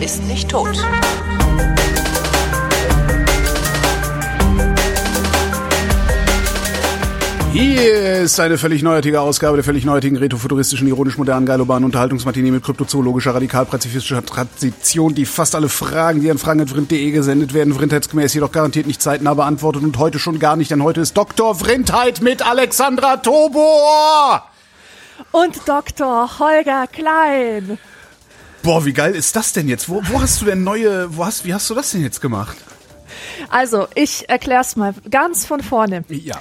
ist nicht tot. Hier ist eine völlig neuartige Ausgabe der völlig neuartigen retrofuturistischen, ironisch-modernen, geilobanen Unterhaltungsmatinee mit kryptozoologischer, radikal-pazifistischer Tradition, die fast alle Fragen, die an fragen.vrind.de gesendet werden, vrindheitsgemäß jedoch garantiert nicht zeitnah beantwortet und heute schon gar nicht, denn heute ist Dr. Vrindheit mit Alexandra Tobor! Und Dr. Holger Klein. Boah, wie geil ist das denn jetzt? Wo, wo hast du denn neue, wo hast, wie hast du das denn jetzt gemacht? Also, ich erklär's mal ganz von vorne. Ja.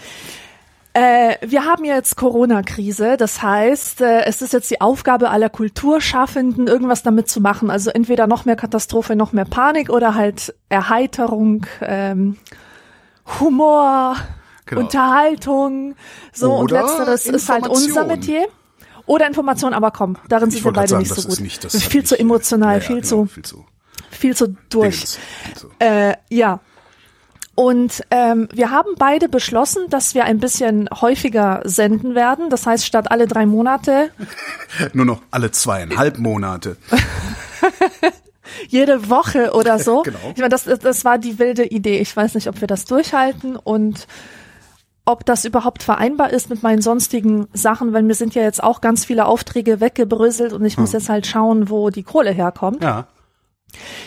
Äh, wir haben jetzt Corona-Krise, das heißt, äh, es ist jetzt die Aufgabe aller Kulturschaffenden, irgendwas damit zu machen. Also entweder noch mehr Katastrophe, noch mehr Panik oder halt Erheiterung, ähm, Humor, Genau. Unterhaltung. So und Oder letzteres ist halt unser. Metier. Oder Information, aber komm, darin Ich sind wir beide gerade nicht sagen, so gut. nicht, das viel zu emotional, Ja, viel genau, zu viel zu viel zu durch. Dingens. Äh, ja. Und ähm, wir haben beide beschlossen, dass wir ein bisschen häufiger senden werden. Das heißt, statt alle drei Monate, Nur noch alle zweieinhalb Monate. jede Woche oder so. Genau. Ich meine, das, das war die wilde Idee. Ich weiß nicht, ob wir das durchhalten und ob das überhaupt vereinbar ist mit meinen sonstigen Sachen, weil mir sind ja jetzt auch ganz viele Aufträge weggebröselt und ich muss jetzt halt schauen, wo die Kohle herkommt. Ja.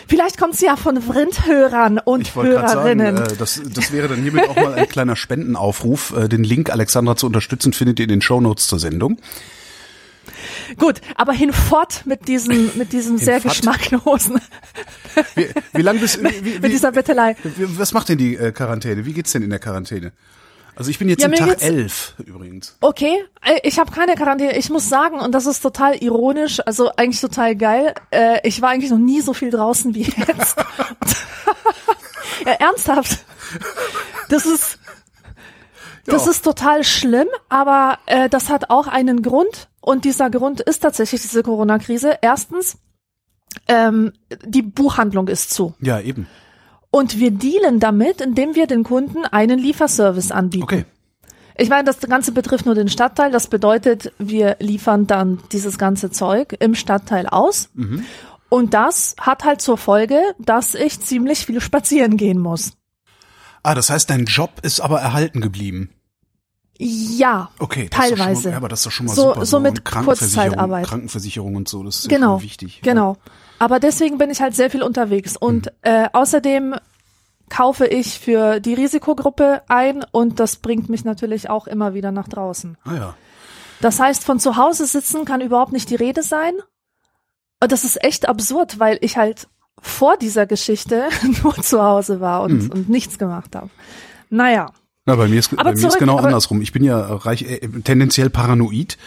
Vielleicht kommt sie ja von Vrindhörern und Ich gerade sagen, Hörerinnen. äh, das, das wäre dann hiermit auch mal ein kleiner Spendenaufruf. Äh, den Link Alexandra zu unterstützen findet ihr in den Shownotes zur Sendung. Gut, aber hinfort mit diesem, mit diesem sehr geschmacklosen, Wie, wie lang bist wie, wie, mit dieser Bettelei. Was macht denn die äh, Quarantäne? Wie geht's denn in der Quarantäne? Also ich bin jetzt Ja, Tag geht's- elf übrigens. Okay, ich habe keine Quarantäne. Ich muss sagen, und das ist total ironisch, also eigentlich total geil. Äh, ich war eigentlich noch nie so viel draußen wie jetzt. ja, ernsthaft. Das ist, das Ja. ist total schlimm, aber äh, das hat auch einen Grund. Und dieser Grund ist tatsächlich diese Corona-Krise. Erstens, ähm, die Buchhandlung ist zu. Ja, eben. Und wir dealen damit, indem wir den Kunden einen Lieferservice anbieten. Okay. Ich meine, das Ganze betrifft nur den Stadtteil. Das bedeutet, wir liefern dann dieses ganze Zeug im Stadtteil aus. Und das hat halt zur Folge, dass ich ziemlich viel spazieren gehen muss. Ah, das heißt, dein Job ist aber erhalten geblieben. Ja, Okay. teilweise. Mal, ja, aber das ist doch schon mal So- super. so mit Und Krankenversicherung, Kurzzeitarbeit. Krankenversicherung und so, das ist ja genau, wichtig. genau. Aber deswegen bin ich halt sehr viel unterwegs. Und äh, außerdem kaufe ich für die Risikogruppe ein und das bringt mich natürlich auch immer wieder nach draußen. Ah ja. Das heißt, von zu Hause sitzen kann überhaupt nicht die Rede sein. Und das ist echt absurd, weil ich halt vor dieser Geschichte nur zu Hause war und, Mhm. und nichts gemacht habe. Naja. Na, bei mir ist, Aber bei mir ist genau andersrum. Ich bin ja reich, äh, tendenziell paranoid.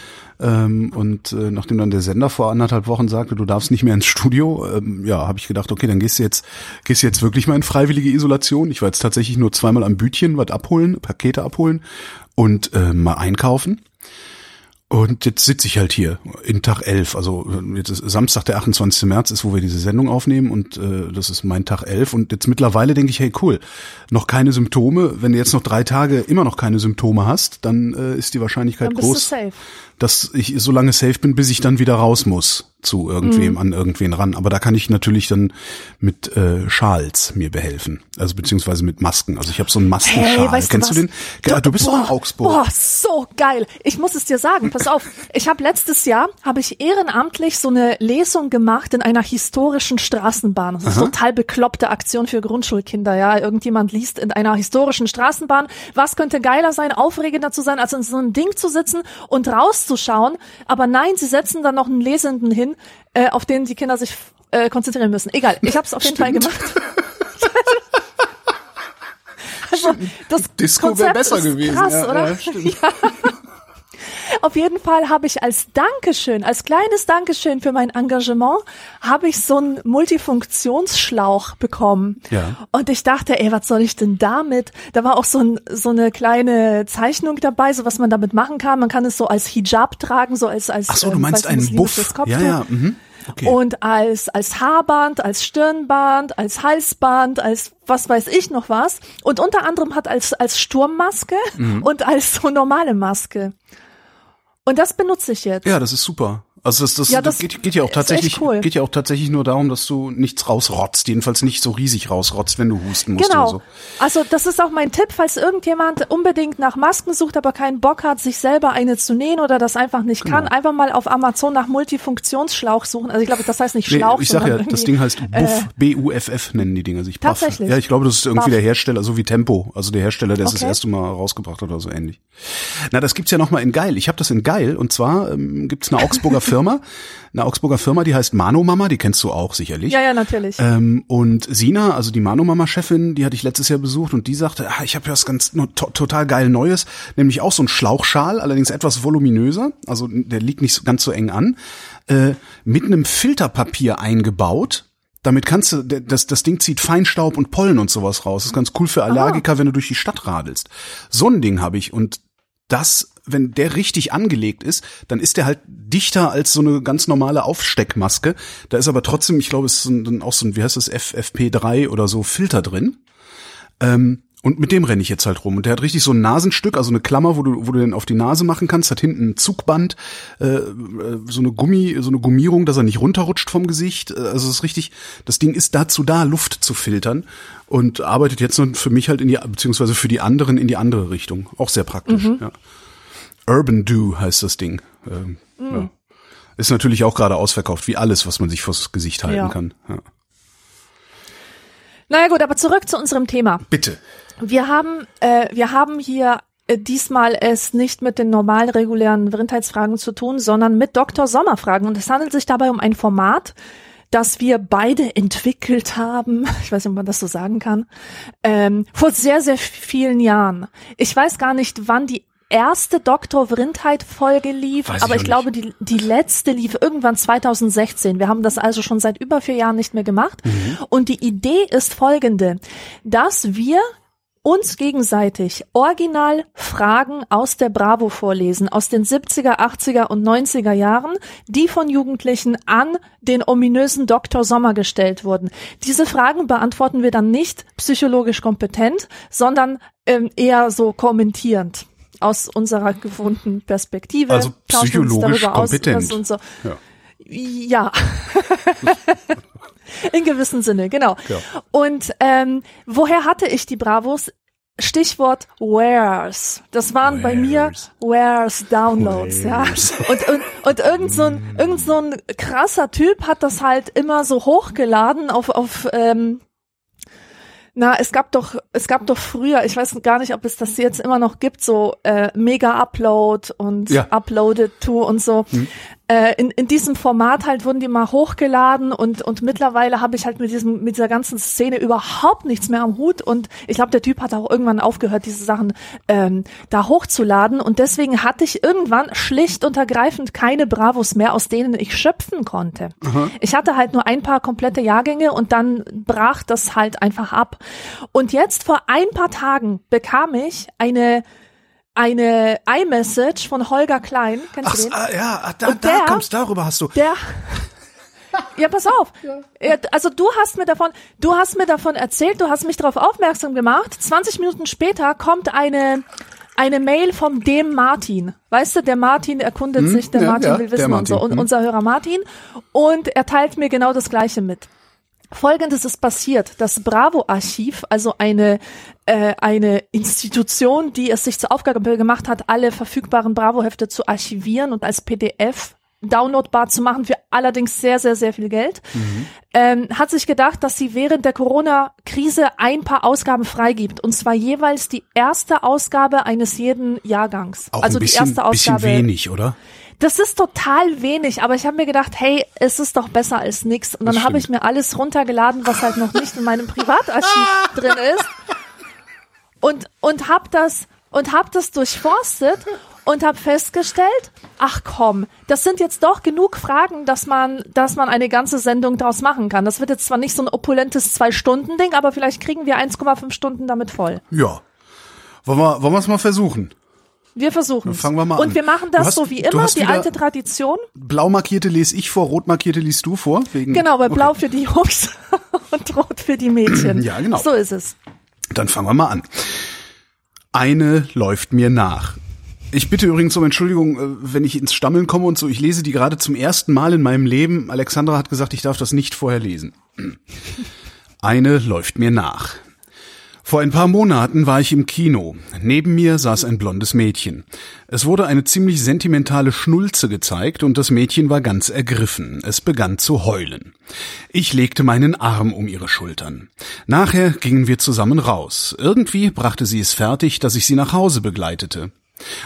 Ähm, und äh, nachdem dann der Sender vor anderthalb Wochen sagte, du darfst nicht mehr ins Studio, ähm, ja, habe ich gedacht, okay, dann gehst du jetzt, gehst du jetzt wirklich mal in freiwillige Isolation. Ich war jetzt tatsächlich nur zweimal am Bütchen, was abholen, Pakete abholen und äh, mal einkaufen. Und jetzt sitze ich halt hier in Tag 11, also jetzt ist Samstag, der 28. März ist, wo wir diese Sendung aufnehmen und äh, das ist mein Tag 11 und jetzt mittlerweile denke ich, hey cool, noch keine Symptome, wenn du jetzt noch drei Tage immer noch keine Symptome hast, dann äh, ist die Wahrscheinlichkeit bist du groß, safe. dass ich so lange safe bin, bis ich dann wieder raus muss zu irgendwem, Mhm. an irgendwen ran. Aber da kann ich natürlich dann mit äh, Schals mir behelfen, also beziehungsweise mit Masken. Also ich habe so einen Maskenschal. Hey, weißt Kennst du, du, den? Ja, du bist doch in boah, Augsburg. Boah, so geil. Ich muss es dir sagen. Pass auf. Ich habe letztes Jahr habe ich ehrenamtlich so eine Lesung gemacht in einer historischen Straßenbahn. Das ist eine total bekloppte Aktion für Grundschulkinder. Ja, irgendjemand liest in einer historischen Straßenbahn. Was könnte geiler sein, aufregender zu sein, als in so einem Ding zu sitzen und rauszuschauen? Aber nein, sie setzen dann noch einen Lesenden hin, äh, auf den die Kinder sich äh, konzentrieren müssen. Egal. Ich habe es auf jeden Fall gemacht. Also, das Disco wäre besser gewesen. Krass, ja, oder? Ja, stimmt. Auf jeden Fall habe ich als Dankeschön, als kleines Dankeschön für mein Engagement, habe ich so einen Multifunktionsschlauch bekommen. Ja. Und ich dachte, ey, was soll ich denn damit? Da war auch so, ein, so eine kleine Zeichnung dabei, so was man damit machen kann. Man kann es so als Hijab tragen, so als als Ach so, du ähm, meinst einen Buff. Ja, ja. Mhm. Okay. Und als, als Haarband, als Stirnband, als Halsband, als was weiß ich noch was. Und unter anderem hat als, als Sturmmaske Mhm. und als so normale Maske. Und das benutze ich jetzt. Ja, das ist super. Also das, das, Ja, das geht, geht ja auch tatsächlich cool. geht ja auch tatsächlich nur darum, dass du nichts rausrotzt, jedenfalls nicht so riesig rausrotzt, wenn du husten musst Genau. oder so. Also das ist auch mein Tipp, falls irgendjemand unbedingt nach Masken sucht, aber keinen Bock hat, sich selber eine zu nähen oder das einfach nicht kann, Genau. einfach mal auf Amazon nach Multifunktionsschlauch suchen. Also ich glaube, das heißt nicht Schlauch, Nee, ich sag ja, das Ding heißt Buff, B-U-F-F nennen die Dinger sich. Buff. Tatsächlich? Ja, ich glaube, das ist irgendwie Buff. der Hersteller, so wie Tempo, also der Hersteller, der es das Okay. erste Mal rausgebracht hat oder so ähnlich. Na, das gibt's ja noch mal in Geil. Ich habe das in Geil und zwar ähm, gibt's eine Augsburger Firma, eine Augsburger Firma, die heißt Mano Mama, die kennst du auch sicherlich. Ja, ja, natürlich. Ähm, und Sina, also die Mano-Mama-Chefin, die hatte ich letztes Jahr besucht und die sagte, ah, ich habe ja was ganz no, to, total geil Neues, nämlich auch so ein Schlauchschal, allerdings etwas voluminöser, also der liegt nicht ganz so eng an, äh, mit einem Filterpapier eingebaut. Damit kannst du, das, das Ding zieht Feinstaub und Pollen und sowas raus. Das ist ganz cool für Allergiker, wenn du durch die Stadt radelst. So ein Ding habe ich und das, wenn der richtig angelegt ist, dann ist der halt dichter als so eine ganz normale Aufsteckmaske. Da ist aber trotzdem, ich glaube, es ist dann auch so ein, wie heißt das, FFP3 oder so Filter drin. Ähm, und mit dem renne ich jetzt halt rum. Und der hat richtig so ein Nasenstück, also eine Klammer, wo du, wo du den auf die Nase machen kannst, hat hinten ein Zugband, äh, äh, so eine Gummi, so eine Gummierung, dass er nicht runterrutscht vom Gesicht. Äh, Also es ist richtig, das Ding ist dazu da, Luft zu filtern und arbeitet jetzt nun für mich halt in die, beziehungsweise für die anderen in die andere Richtung. Auch sehr praktisch, ja. Urban Do heißt das Ding. Ähm, ja. Ist natürlich auch gerade ausverkauft, wie alles, was man sich vors Gesicht halten Ja. kann. Ja. naja gut, aber zurück zu unserem Thema. Bitte. Wir haben, äh, wir haben hier äh, diesmal es nicht mit den normalen regulären Vrindheitsfragen zu tun, sondern mit Dr. Sommerfragen. Und es handelt sich dabei um ein Format, das wir beide entwickelt haben, ich weiß nicht, ob man das so sagen kann, ähm, vor sehr, sehr vielen Jahren. Ich weiß gar nicht, wann die erste Dr. Vrindheit Folge lief, Weiß ich aber auch ich glaube, die, die letzte lief irgendwann 2016. Wir haben das also schon seit über vier Jahren nicht mehr gemacht. Und die Idee ist folgende, dass wir uns gegenseitig original Fragen aus der Bravo vorlesen, aus den 70er, 80er und 90er Jahren, die von Jugendlichen an den ominösen Dr. Sommer gestellt wurden. Diese Fragen beantworten wir dann nicht psychologisch kompetent, sondern ähm, eher so kommentierend aus unserer gewohnten Perspektive. Also psychologisch aus, kompetent. was uns so, Ja. ja. In gewissem Sinne, genau. Ja. Und ähm, woher hatte ich die Bravos? Stichwort Where's. Das waren bei mir Where's Downloads, Where's. ja. Und, und, und irgend so ein, irgend so ein krasser Typ hat das halt immer so hochgeladen auf, auf ähm, na, es gab doch, es gab doch früher, ich weiß gar nicht, ob es das jetzt immer noch gibt, so äh, Mega Upload und Ja. Uploaded to und so. Äh, in, in diesem Format halt wurden die mal hochgeladen und und mittlerweile habe ich halt mit diesem mit dieser ganzen Szene überhaupt nichts mehr am Hut und ich glaube, der Typ hat auch irgendwann aufgehört, diese Sachen ähm, da hochzuladen und deswegen hatte ich irgendwann schlicht und ergreifend keine Bravos mehr, aus denen ich schöpfen konnte. Ich hatte halt nur ein paar komplette Jahrgänge und dann brach das halt einfach ab. Und jetzt vor ein paar Tagen bekam ich eine eine iMessage von Holger Klein. Kennst Ach, du den? ah, ja, ah, da, Und da der- kommst, darüber hast du. Der. Ja, pass auf. Ja, Also du hast mir davon, du hast mir davon erzählt, du hast mich darauf aufmerksam gemacht. 20 Minuten später kommt eine eine Mail vom dem Martin. Weißt du, der Martin erkundet sich, der Hm? ja, Martin ja, will wissen und so. Martin, Und hm. unser Hörer Martin. Und er teilt mir genau das Gleiche mit. Folgendes ist passiert. Das Bravo-Archiv, also eine, äh, eine Institution, die es sich zur Aufgabe gemacht hat, alle verfügbaren Bravo-Hefte zu archivieren und als PDF downloadbar zu machen für allerdings sehr, sehr, sehr viel Geld, ähm, hat sich gedacht, dass sie während der Corona-Krise ein paar Ausgaben freigibt. Und zwar jeweils die erste Ausgabe eines jeden Jahrgangs. Auch also ein bisschen, die erste bisschen Ausgabe. wenig, oder? Das ist total wenig, aber ich habe mir gedacht, hey, es ist doch besser als nix. Und dann habe ich mir alles runtergeladen, was halt noch nicht in meinem Privatarchiv drin ist. Und und hab das und hab das durchforstet und hab festgestellt, ach komm, das sind jetzt doch genug Fragen, dass man dass man eine ganze Sendung draus machen kann. Das wird jetzt zwar nicht so ein opulentes zwei Stunden Ding, aber vielleicht kriegen wir 1,5 Stunden damit voll. Ja. Wollen wir, wollen wir es mal versuchen? Wir versuchen fangen wir mal Und an. wir machen das hast- so wie immer, die alte Tradition. Blau markierte lese ich vor, rot markierte liest du vor. Wegen, Genau, bei Okay. Blau für die Jungs und Rot für die Mädchen. Ja, genau. So ist es. Dann fangen wir mal an. Eine läuft mir nach. Ich bitte übrigens um Entschuldigung, äh, wenn ich ins Stammeln komme und so. Ich lese die gerade zum ersten Mal in meinem Leben. Alexandra hat gesagt, ich darf das nicht vorher lesen. Eine läuft mir nach. Vor ein paar Monaten war ich im Kino. Neben mir saß ein blondes Mädchen. Es wurde eine ziemlich sentimentale Schnulze gezeigt und das Mädchen war ganz ergriffen. Es begann zu heulen. Ich legte meinen Arm um ihre Schultern. Nachher gingen wir zusammen raus. Irgendwie brachte sie es fertig, dass ich sie nach Hause begleitete.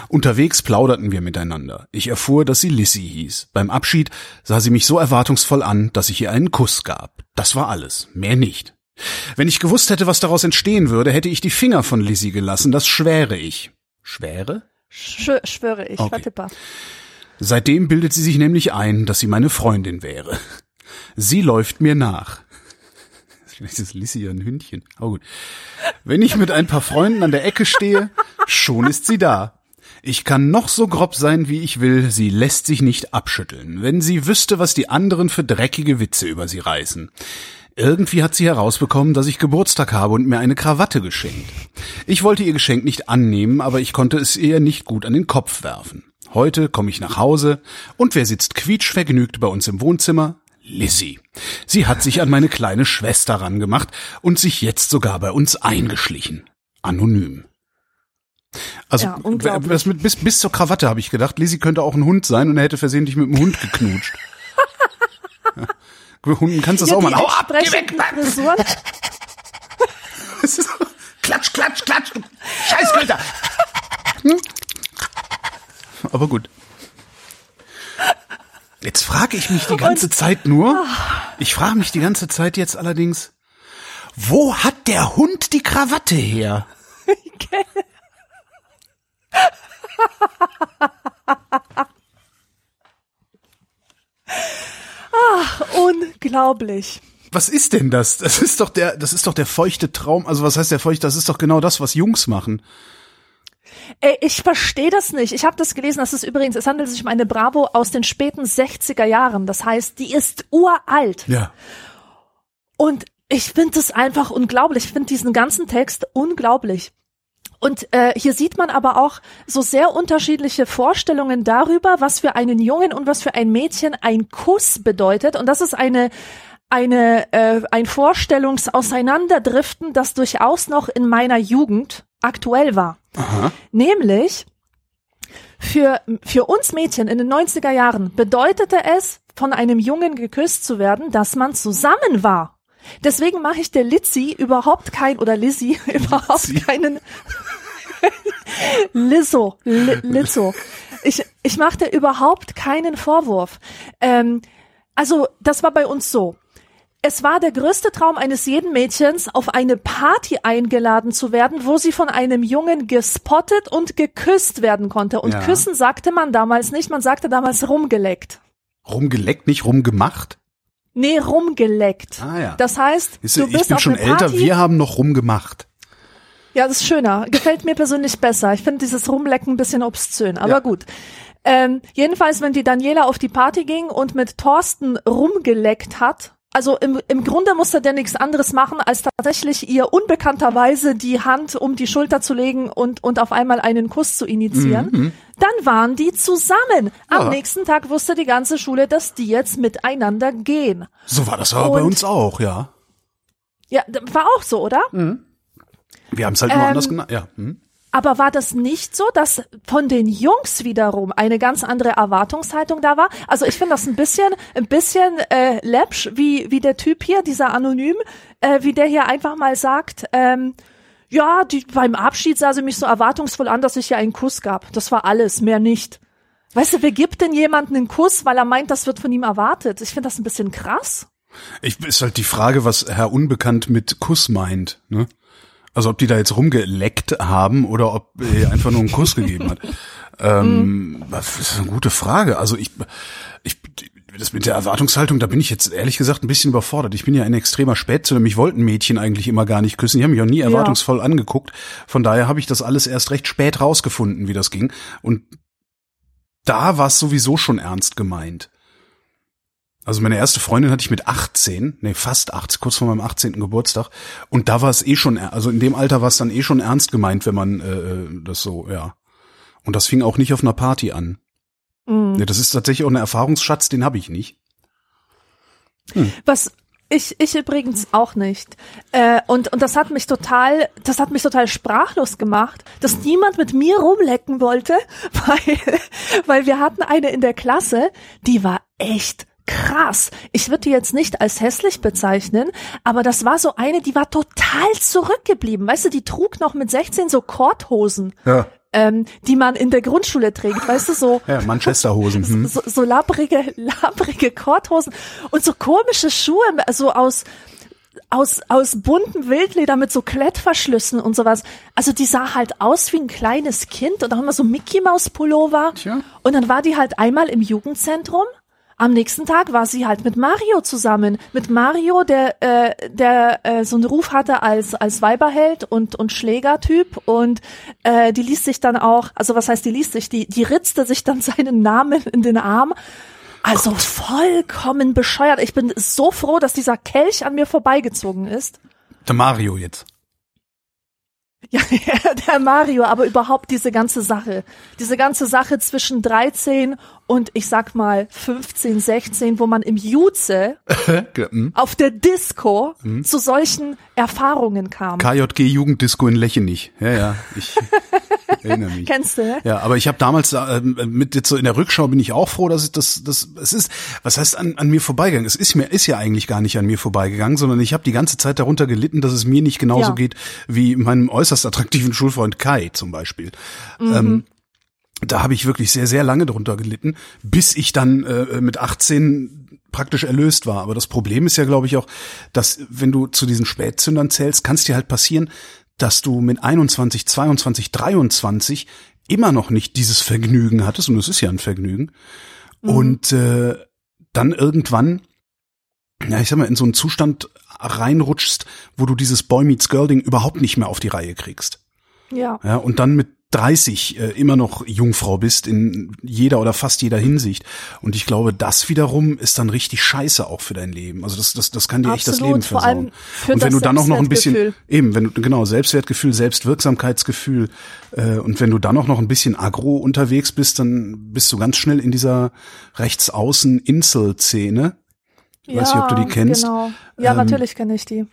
Unterwegs plauderten wir miteinander. Ich erfuhr, dass sie Lissy hieß. Beim Abschied sah sie mich so erwartungsvoll an, dass ich ihr einen Kuss gab. Das war alles, mehr nicht. Wenn ich gewusst hätte, was daraus entstehen würde, hätte ich die Finger von Lizzie gelassen, das schwäre ich. Schwäre? Sch schwöre ich, Okay. warte mal. Seitdem bildet sie sich nämlich ein, dass sie meine Freundin wäre. Sie läuft mir nach. Vielleicht ist Lissy ja ein Hündchen. Oh gut. Wenn ich mit ein paar Freunden an der Ecke stehe, schon ist sie da. Ich kann noch so grob sein, wie ich will, sie lässt sich nicht abschütteln. Wenn sie wüsste, was die anderen für dreckige Witze über sie reißen. Irgendwie hat sie herausbekommen, dass ich Geburtstag habe und mir eine Krawatte geschenkt. Ich wollte ihr Geschenk nicht annehmen, aber ich konnte es ihr nicht gut an den Kopf werfen. Heute komme ich nach Hause und wer sitzt quietschvergnügt bei uns im Wohnzimmer? Lissy. Sie hat sich an meine kleine Schwester rangemacht und sich jetzt sogar bei uns eingeschlichen. Anonym. Also Ja, das mit, bis, bis zur Krawatte habe ich gedacht, Lissy könnte auch ein Hund sein und er hätte versehentlich mit dem Hund geknutscht. Hunden kannst du das Ja, auch mal. Hau ab, geh weg! so, klatsch, klatsch, klatsch, du Scheißköter. Hm? Aber gut. Jetzt frage ich mich die ganze Zeit nur, ich frage mich die ganze Zeit jetzt allerdings, wo hat der Hund die Krawatte her? Unglaublich. Was ist denn das? Das ist doch der, das ist doch der feuchte Traum. Also was heißt der feuchte? Das ist doch genau das, was Jungs machen. Ey, ich verstehe das nicht. Ich habe das gelesen, das ist übrigens, es handelt sich um eine Bravo aus den späten 60er Jahren. Das heißt, die ist uralt. Ja. Und ich finde das einfach unglaublich. Ich finde diesen ganzen Text unglaublich. Und äh, hier sieht man aber auch so sehr unterschiedliche Vorstellungen darüber, was für einen Jungen und was für ein Mädchen ein Kuss bedeutet. Und das ist eine eine äh, ein Vorstellungsauseinanderdriften, das durchaus noch in meiner Jugend aktuell war. Nämlich für, für uns Mädchen in den 90er Jahren bedeutete es, von einem Jungen geküsst zu werden, dass man zusammen war. Deswegen mache ich der Litzi überhaupt kein, oder Lizzie überhaupt Litzi. keinen, Lizzo, Li, Lizzo. Ich, ich mache dir überhaupt keinen Vorwurf. Ähm, also, das war bei uns so. Es war der größte Traum eines jeden Mädchens, auf eine Party eingeladen zu werden, wo sie von einem Jungen gespottet und geküsst werden konnte. Und Ja. küssen sagte man damals nicht, man sagte damals rumgeleckt. Rumgeleckt, nicht rumgemacht? Nee, rumgeleckt. Ah, ja. Das heißt, du du, bist ich bin auf schon eine Party. älter, wir haben noch rumgemacht. Ja, das ist schöner. Gefällt mir persönlich besser. Ich finde dieses Rumlecken ein bisschen obszön, aber Ja. gut. Ähm, jedenfalls, wenn die Daniela auf die Party ging und mit Thorsten rumgeleckt hat, also im, im Grunde musste der nichts anderes machen, als tatsächlich ihr unbekannterweise die Hand um die Schulter zu legen und, und auf einmal einen Kuss zu initiieren. Dann waren die zusammen. Am Ja. nächsten Tag wusste die ganze Schule, dass die jetzt miteinander gehen. So war das aber bei Und- uns auch, ja. Ja, war auch so, oder? Wir haben es halt nur Ähm, anders genannt. Ja. Hm. Aber war das nicht so, dass von den Jungs wiederum eine ganz andere Erwartungshaltung da war? Also ich finde das ein bisschen, ein bisschen äh, läppsch, wie wie der Typ hier, dieser Anonym, äh, wie der hier einfach mal sagt, ähm, ja, die, beim Abschied sah sie mich so erwartungsvoll an, dass ich ihr einen Kuss gab. Das war alles, mehr nicht. Weißt du, wer gibt denn jemanden einen Kuss, weil er meint, das wird von ihm erwartet? Ich finde das ein bisschen krass. Ich, ist halt die Frage, was Herr Unbekannt mit Kuss meint. Ne? Also ob die da jetzt rumgeleckt haben oder ob er einfach nur einen Kuss gegeben hat. Ähm, das ist eine gute Frage. Also ich, ich, das mit der Erwartungshaltung, da bin ich jetzt ehrlich gesagt ein bisschen überfordert. Ich bin ja ein extremer Spätzünder. Mich wollten Mädchen eigentlich immer gar nicht küssen. Die haben mich auch nie erwartungsvoll angeguckt. Von daher habe ich das alles erst recht spät rausgefunden, wie das ging. Und da war es sowieso schon ernst gemeint. Also meine erste Freundin hatte ich mit 18, nee, fast 18, kurz vor meinem 18. Geburtstag. Und da war es eh schon, also in dem Alter war es dann eh schon ernst gemeint, wenn man äh, das so, ja. Und das fing auch nicht auf einer Party an. Mhm. Ja, das ist tatsächlich auch ein Erfahrungsschatz, den habe ich nicht. Was ich, ich übrigens auch nicht. Äh, und, und das hat mich total, das hat mich total sprachlos gemacht, dass niemand mit mir rumlecken wollte, weil, weil wir hatten eine in der Klasse, die war echt krass. Ich würde die jetzt nicht als hässlich bezeichnen, aber das war so eine, die war total zurückgeblieben. Weißt du, die trug noch mit 16 so Korthosen. Ja. Ähm, die man in der Grundschule trägt, weißt du, so Ja, Manchesterhosen. Hm. so, so labbrige, labbrige Korthosen und so komische Schuhe, so aus, aus, aus buntem Wildleder mit so Klettverschlüssen und sowas. Also die sah halt aus wie ein kleines Kind und auch immer so Mickey Maus Pullover. Tja. Und dann war die halt einmal im Jugendzentrum. Am nächsten Tag war sie halt mit Mario zusammen. Mit Mario, der, äh, der äh, so einen Ruf hatte als, als Weiberheld und, und Schlägertyp. Und äh, die ließ sich dann auch, also was heißt die ließ sich, die, die ritzte sich dann seinen Namen in den Arm. Also vollkommen bescheuert. Ich bin so froh, dass dieser Kelch an mir vorbeigezogen ist. Der Mario jetzt. Ja, der Mario, aber überhaupt diese ganze Sache. Diese ganze Sache zwischen 13 und ich sag mal 15, 16, wo man im Juze Hm. auf der Disco zu solchen Erfahrungen kam. KJG Jugenddisco in Lechenich. Ja, ja, ich erinnere mich. Kennst du, ne? Ja, aber ich habe damals ähm, mit jetzt so in der Rückschau bin ich auch froh, dass ich das das es ist was heißt an, an mir vorbeigegangen. Es ist mir ist ja eigentlich gar nicht an mir vorbeigegangen, sondern ich habe die ganze Zeit darunter gelitten, dass es mir nicht genauso Ja. geht wie meinem äußerst attraktiven Schulfreund Kai zum Beispiel. Mhm. Ähm, da habe ich wirklich sehr, sehr lange drunter gelitten, bis ich dann äh, mit 18 praktisch erlöst war. Aber das Problem ist ja, glaube ich, auch, dass wenn du zu diesen Spätzündern zählst, kann es dir halt passieren, dass du mit 21, 22, 23 immer noch nicht dieses Vergnügen hattest, und es ist ja ein Vergnügen, und äh, dann irgendwann, ja, ich sag mal, in so einen Zustand reinrutschst, wo du dieses Boy Meets Girl Ding überhaupt nicht mehr auf die Reihe kriegst. Ja. Ja, und dann mit 30 äh, immer noch Jungfrau bist in jeder oder fast jeder Hinsicht. Und ich glaube, das wiederum ist dann richtig scheiße auch für dein Leben. Also das, das, das kann dir echt das Absolut, Leben versauen. und wenn du dann auch noch ein bisschen, eben, wenn du, genau, Selbstwertgefühl, Selbstwirksamkeitsgefühl, äh, und wenn du dann auch noch ein bisschen agro unterwegs bist, dann bist du ganz schnell in dieser Rechtsaußen-Insel-Szene. Ich weiß nicht, ob du die kennst. Genau. Ja, Ähm, natürlich kenne ich die.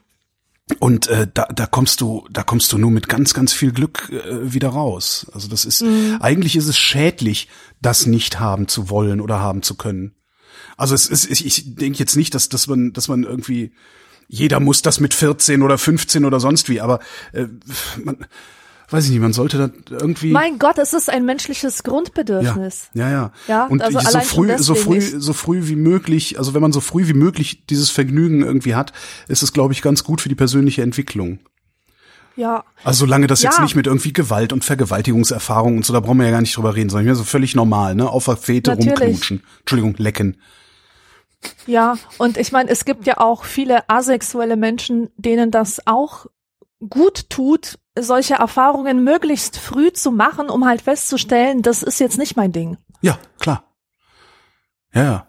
Und äh, da, da kommst du, da kommst du nur mit ganz, ganz viel Glück äh, wieder raus. Also das ist eigentlich ist es schädlich, das nicht haben zu wollen oder haben zu können. Also es ist, ich, ich denke jetzt nicht, dass, dass man, dass man irgendwie jeder muss das mit 14 oder 15 oder sonst wie, aber äh, man, weiß ich nicht, man sollte da irgendwie Mein Gott, es ist ein menschliches ja, Grundbedürfnis. ja, ja. Ja, und also so früh, so früh, so früh wie möglich, also wenn man so früh wie möglich dieses Vergnügen irgendwie hat, ist es, glaube ich, ganz gut für die persönliche Entwicklung. Ja. Also solange das jetzt Ja. nicht mit irgendwie Gewalt und Vergewaltigungserfahrung und so, da brauchen wir ja gar nicht drüber reden, sondern ja so völlig normal, ne? Auf der Fete Natürlich. rumknutschen. Entschuldigung, lecken. Ja, und ich meine, es gibt ja auch viele asexuelle Menschen, denen das auch gut tut, solche Erfahrungen möglichst früh zu machen, um halt festzustellen, das ist jetzt nicht mein Ding. Ja, klar. Ja, ja.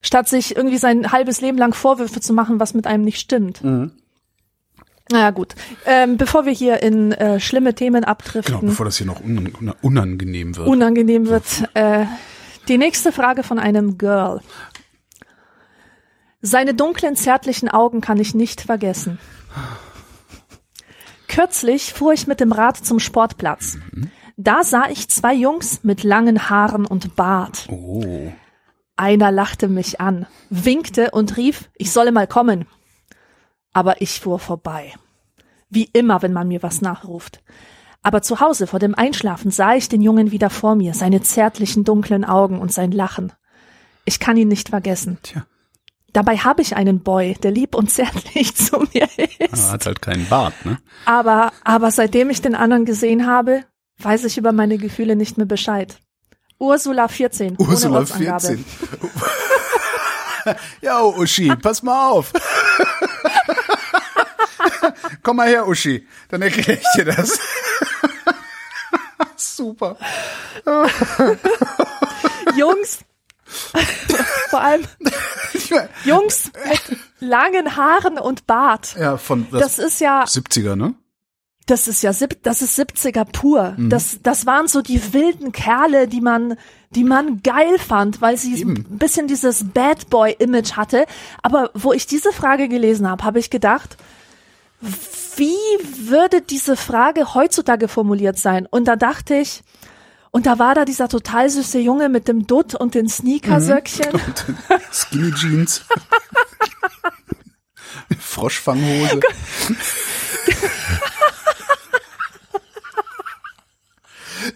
Statt sich irgendwie sein halbes Leben lang Vorwürfe zu machen, was mit einem nicht stimmt. Mhm. Naja, gut. Ähm, bevor wir hier in äh, schlimme Themen Genau, abdriften, bevor das hier noch un un unangenehm wird. unangenehm wird, äh, die nächste Frage von einem Girl. Seine dunklen, zärtlichen Augen kann ich nicht vergessen. Kürzlich fuhr ich mit dem Rad zum Sportplatz. Da sah ich zwei Jungs mit langen Haaren und Bart. oh. Einer lachte mich an, winkte und rief, ich solle mal kommen. Aber ich fuhr vorbei. Wie immer, wenn man mir was nachruft. Aber zu Hause vor dem Einschlafen sah ich den Jungen wieder vor mir, seine zärtlichen dunklen Augen und sein Lachen. Ich kann ihn nicht vergessen. Tja, Dabei habe ich einen Boy, der lieb und zärtlich zu mir er ist. hat halt keinen Bart, ne? Aber, aber seitdem ich den anderen gesehen habe, weiß ich über meine Gefühle nicht mehr Bescheid. Ursula 14. Ursula ohne Ortsangabe. 14. ja, Uschi, pass mal auf. Komm mal her, Uschi, dann erkläre ich dir das. Super. Jungs, vor allem Jungs mit langen Haaren und Bart. ja, von Das ist ja, 70er, ne? Das ist ja sieb- das ist 70er pur. Mhm. Das das waren so die wilden Kerle, die man die man geil fand, weil sie Eben. ein bisschen dieses Bad Boy Image hatte, aber wo ich diese Frage gelesen habe, habe ich gedacht, wie würde diese Frage heutzutage formuliert sein? Und da dachte ich, und da war da dieser total süße Junge mit dem Dutt und den Sneakersöckchen. Mhm. Skinny Jeans. Froschfanghose.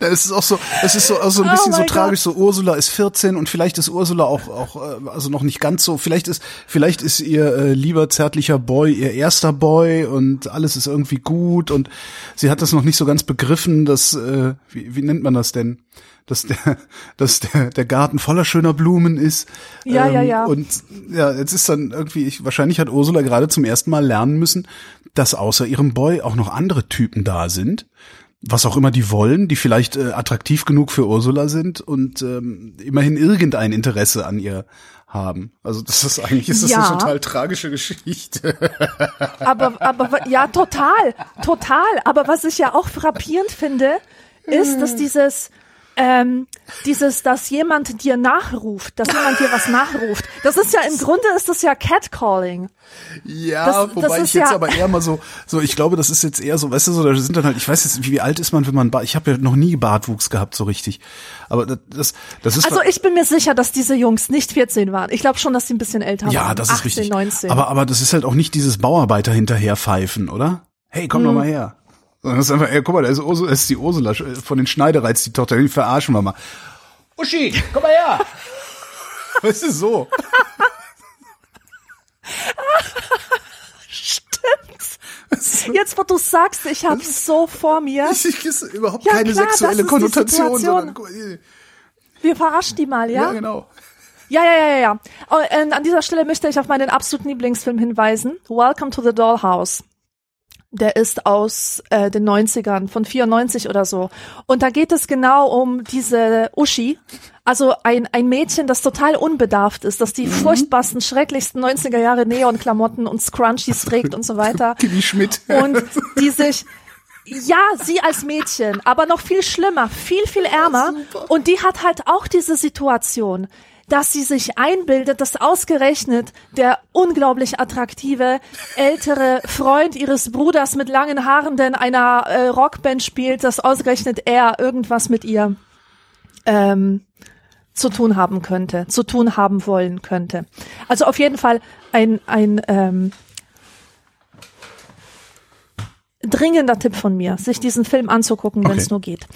Ja, es ist auch so, es ist so, auch so ein Oh bisschen so mein tragisch. So Ursula ist 14 und vielleicht ist Ursula auch, auch, äh, also noch nicht ganz so. Vielleicht ist, vielleicht ist ihr äh, lieber zärtlicher Boy ihr erster Boy und alles ist irgendwie gut und sie hat das noch nicht so ganz begriffen, dass, äh, wie, wie nennt man das denn? Dass der, dass der, der Garten voller schöner Blumen ist. Ähm, Ja, ja, ja. Und ja, jetzt ist dann irgendwie, ich, wahrscheinlich hat Ursula gerade zum ersten Mal lernen müssen, dass außer ihrem Boy auch noch andere Typen da sind was auch immer die wollen, die vielleicht äh, attraktiv genug für Ursula sind und ähm, immerhin irgendein Interesse an ihr haben. Also das ist eigentlich ist das Ja. eine total tragische Geschichte. Aber, aber ja, total, total. Aber was ich ja auch frappierend finde, ist, dass dieses, ähm, dieses, dass jemand dir nachruft, dass jemand dir was nachruft. Das ist ja im Grunde ist das ja Catcalling. Ja, Das- das wobei ist ich jetzt ja- aber eher mal so, so ich glaube, das ist jetzt eher so, weißt du, so da sind dann halt, ich weiß jetzt, wie alt ist man, wenn man ich habe ja noch nie Bartwuchs gehabt so richtig, aber das das, das ist Also ich bin mir sicher, dass diese Jungs nicht 14 waren. Ich glaube schon, dass sie ein bisschen älter waren. ja, das ist 18, richtig. 19. Aber aber das ist halt auch nicht dieses Bauarbeiter hinterher pfeifen, oder? Hey, komm Hm. doch mal her. Sondern das ist einfach, ey, guck mal, da ist, Ursula, ist die Ursula äh, von den Schneidereiz, die Tochter, die verarschen wir mal. Uschi, komm mal her. Weißt du, so. Stimmt. Jetzt, wo du sagst, ich habe so vor mir. Ich, ich ist überhaupt Ja, keine klar, sexuelle Konnotation, sondern mal, Wir verarschen die mal, ja, ja? genau. Ja, ja, ja, ja, ja. Oh, äh, an dieser Stelle möchte ich auf meinen absoluten Lieblingsfilm hinweisen. Welcome to the Dollhouse. Der ist aus äh, den 90ern, von 94 oder so. Und da geht es genau um diese Uschi, also ein, ein Mädchen, das total unbedarft ist, das die furchtbarsten, schrecklichsten 90er Jahre Neon-Klamotten und Scrunchies trägt und so weiter. Kimi Schmidt. Und die sich, ja, sie als Mädchen, aber noch viel schlimmer, viel, viel ärmer. Und die hat halt auch diese Situation, dass sie sich einbildet, dass ausgerechnet der unglaublich attraktive ältere Freund ihres Bruders mit langen Haaren, der in einer äh, Rockband spielt, dass ausgerechnet er irgendwas mit ihr ähm, zu tun haben könnte, zu tun haben wollen könnte. Also auf jeden Fall ein, ein ähm, dringender Tipp von mir, sich diesen Film anzugucken, wenn es Okay. nur geht.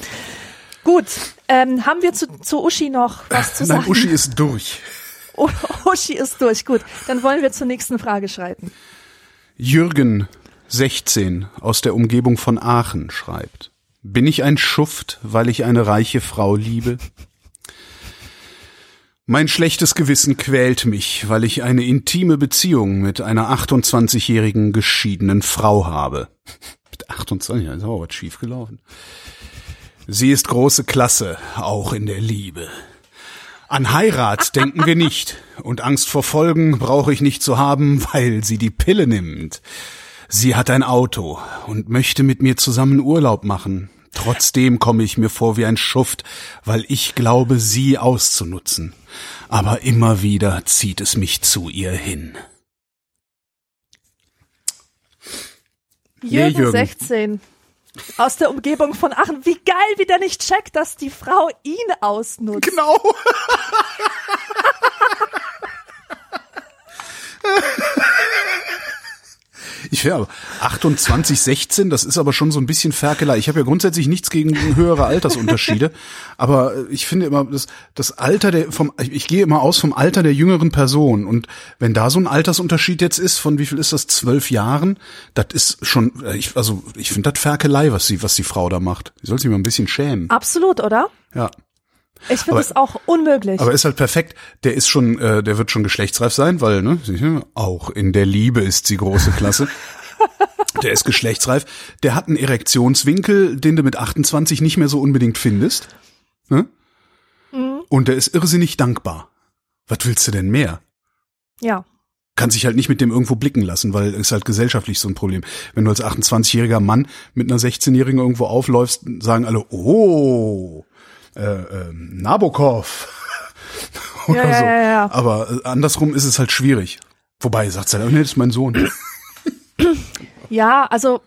Gut, ähm, haben wir zu, zu Uschi noch was zu Nein, sagen? Uschi ist durch. U- Uschi ist durch. Gut, dann wollen wir zur nächsten Frage schreiten. Jürgen, 16, aus der Umgebung von Aachen, schreibt. Bin ich ein Schuft, weil ich eine reiche Frau liebe? Mein schlechtes Gewissen quält mich, weil ich eine intime Beziehung mit einer 28-jährigen geschiedenen Frau habe. Mit 28, da ist aber was schief gelaufen. Sie ist große Klasse, auch in der Liebe. An Heirat denken wir nicht, und Angst vor Folgen brauche ich nicht zu haben, weil sie die Pille nimmt. Sie hat ein Auto und möchte mit mir zusammen Urlaub machen. Trotzdem komme ich mir vor wie ein Schuft, weil ich glaube, sie auszunutzen. Aber immer wieder zieht es mich zu ihr hin. Nee, Jürgen, Jürgen. 16. Aus der Umgebung von Aachen. Wie geil, wie der nicht checkt, dass die Frau ihn ausnutzt. Genau. Ich wäre aber 28, 16, das ist aber schon so ein bisschen Ferkelei. Ich habe ja grundsätzlich nichts gegen höhere Altersunterschiede, aber äh, ich finde immer das, das Alter der vom ich, ich gehe immer aus vom Alter der jüngeren Person und wenn da so ein Altersunterschied jetzt ist von wie viel ist das zwölf Jahren, das ist schon äh, ich, also ich finde das Ferkelei, was sie was die Frau da macht. Die soll sich mal ein bisschen schämen. Absolut, oder? Ja. Ich finde es auch unmöglich. Aber ist halt perfekt. Der ist schon, äh, der wird schon geschlechtsreif sein, weil ne, auch in der Liebe ist sie große Klasse. der ist geschlechtsreif. Der hat einen Erektionswinkel, den du mit 28 nicht mehr so unbedingt findest. Ne? Und der ist irrsinnig dankbar. Was willst du denn mehr? ja. kann sich halt nicht mit dem irgendwo blicken lassen, weil es halt gesellschaftlich so ein Problem. Wenn du als 28-jähriger Mann mit einer 16-Jährigen irgendwo aufläufst, sagen alle, oh, äh, äh, Nabokov. Oder Ja, so. ja, ja. Aber äh, andersrum ist es halt schwierig. Wobei, sagt sie, oh, nee, das ist mein Sohn. Ja, also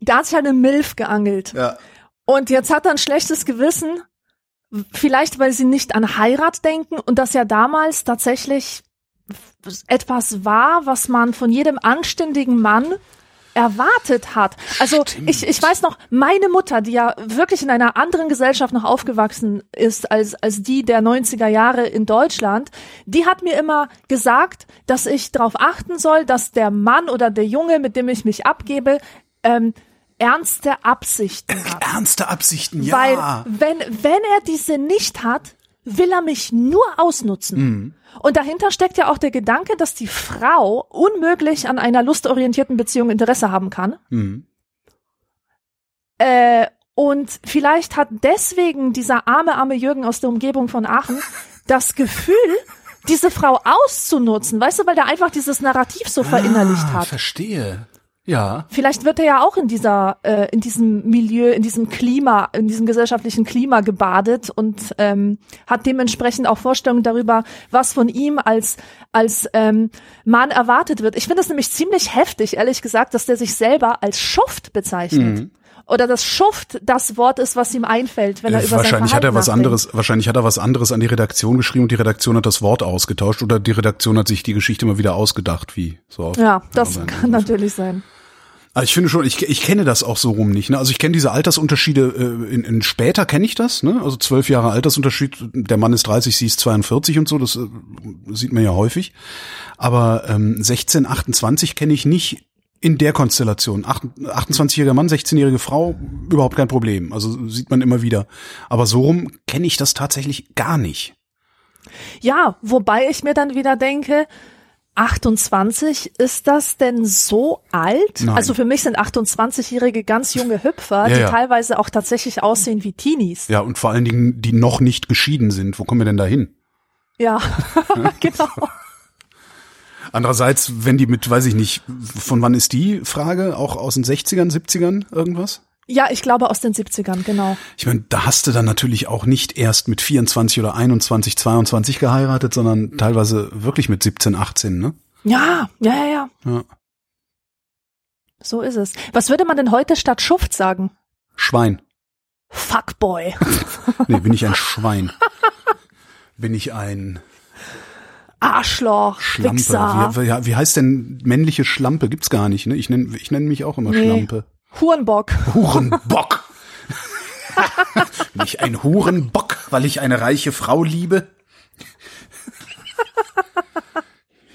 da hat sich halt eine Milf geangelt. ja. Und jetzt hat er ein schlechtes Gewissen, vielleicht weil sie nicht an Heirat denken und das ja damals tatsächlich etwas war, was man von jedem anständigen Mann erwartet hat. Also ich, ich weiß noch, meine Mutter, die ja wirklich in einer anderen Gesellschaft noch aufgewachsen ist als, als die der 90er Jahre in Deutschland, die hat mir immer gesagt, dass ich darauf achten soll, dass der Mann oder der Junge, mit dem ich mich abgebe, ähm, ernste Absichten hat. Ernste Absichten, ja. Weil wenn, wenn er diese nicht hat, will er mich nur ausnutzen. Mhm. Und dahinter steckt ja auch der Gedanke, dass die Frau unmöglich an einer lustorientierten Beziehung Interesse haben kann. Mhm. Äh, und vielleicht hat deswegen dieser arme, arme Jürgen aus der Umgebung von Aachen das Gefühl, diese Frau auszunutzen, weißt du, weil der einfach dieses Narrativ so verinnerlicht ah, hat. Verstehe. Ja. Vielleicht wird er ja auch in dieser, äh, in diesem Milieu, in diesem Klima, in diesem gesellschaftlichen Klima gebadet und ähm, hat dementsprechend auch Vorstellungen darüber, was von ihm als als ähm, Mann erwartet wird. Ich finde es nämlich ziemlich heftig, ehrlich gesagt, dass der sich selber als Schuft bezeichnet. Mhm. Oder dass Schuft das Wort ist, was ihm einfällt, wenn er Äh, über sein wahrscheinlich hat Verhalten er was nachdenkt. anderes, wahrscheinlich hat er was anderes an die Redaktion geschrieben und die Redaktion hat das Wort ausgetauscht oder die Redaktion hat sich die Geschichte mal wieder ausgedacht, wie so oft. Ja, das kann natürlich sein. Also ich finde schon, ich, ich kenne das auch so rum nicht. Ne? Also ich kenne diese Altersunterschiede, äh, in, in später kenne ich das, ne? Also zwölf Jahre Altersunterschied, der Mann ist 30, sie ist 42 und so, das äh, sieht man ja häufig. Aber ähm, 16, 28 kenne ich nicht in der Konstellation. Acht- 28-jähriger Mann, 16-jährige Frau, überhaupt kein Problem. Also sieht man immer wieder. Aber so rum kenne ich das tatsächlich gar nicht. Ja, wobei ich mir dann wieder denke, 28, ist das denn so alt? Nein. Also für mich sind 28-jährige ganz junge Hüpfer, Ja, die ja. teilweise auch tatsächlich aussehen wie Teenies. Ja, und vor allen Dingen, die noch nicht geschieden sind. Wo kommen wir denn da hin? Ja, genau. Andererseits, wenn die mit, weiß ich nicht, von wann ist die Frage? Auch aus den 60ern, 70ern irgendwas? Ja, ich glaube aus den 70ern, genau. Ich meine, da hast du dann natürlich auch nicht erst mit 24 oder 21, 22 geheiratet, sondern teilweise wirklich mit 17, 18, ne? Ja, ja, ja, ja. Ja. So ist es. Was würde man denn heute statt Schuft sagen? Schwein. Fuckboy. Nee, bin ich ein Schwein. Bin ich ein Arschloch. Schlampe. Wie, wie heißt denn männliche Schlampe? Gibt's gar nicht, ne? Ich nenne ich nenn mich auch immer Nee. Schlampe. Hurenbock. Hurenbock. Bin ich ein Hurenbock, weil ich eine reiche Frau liebe?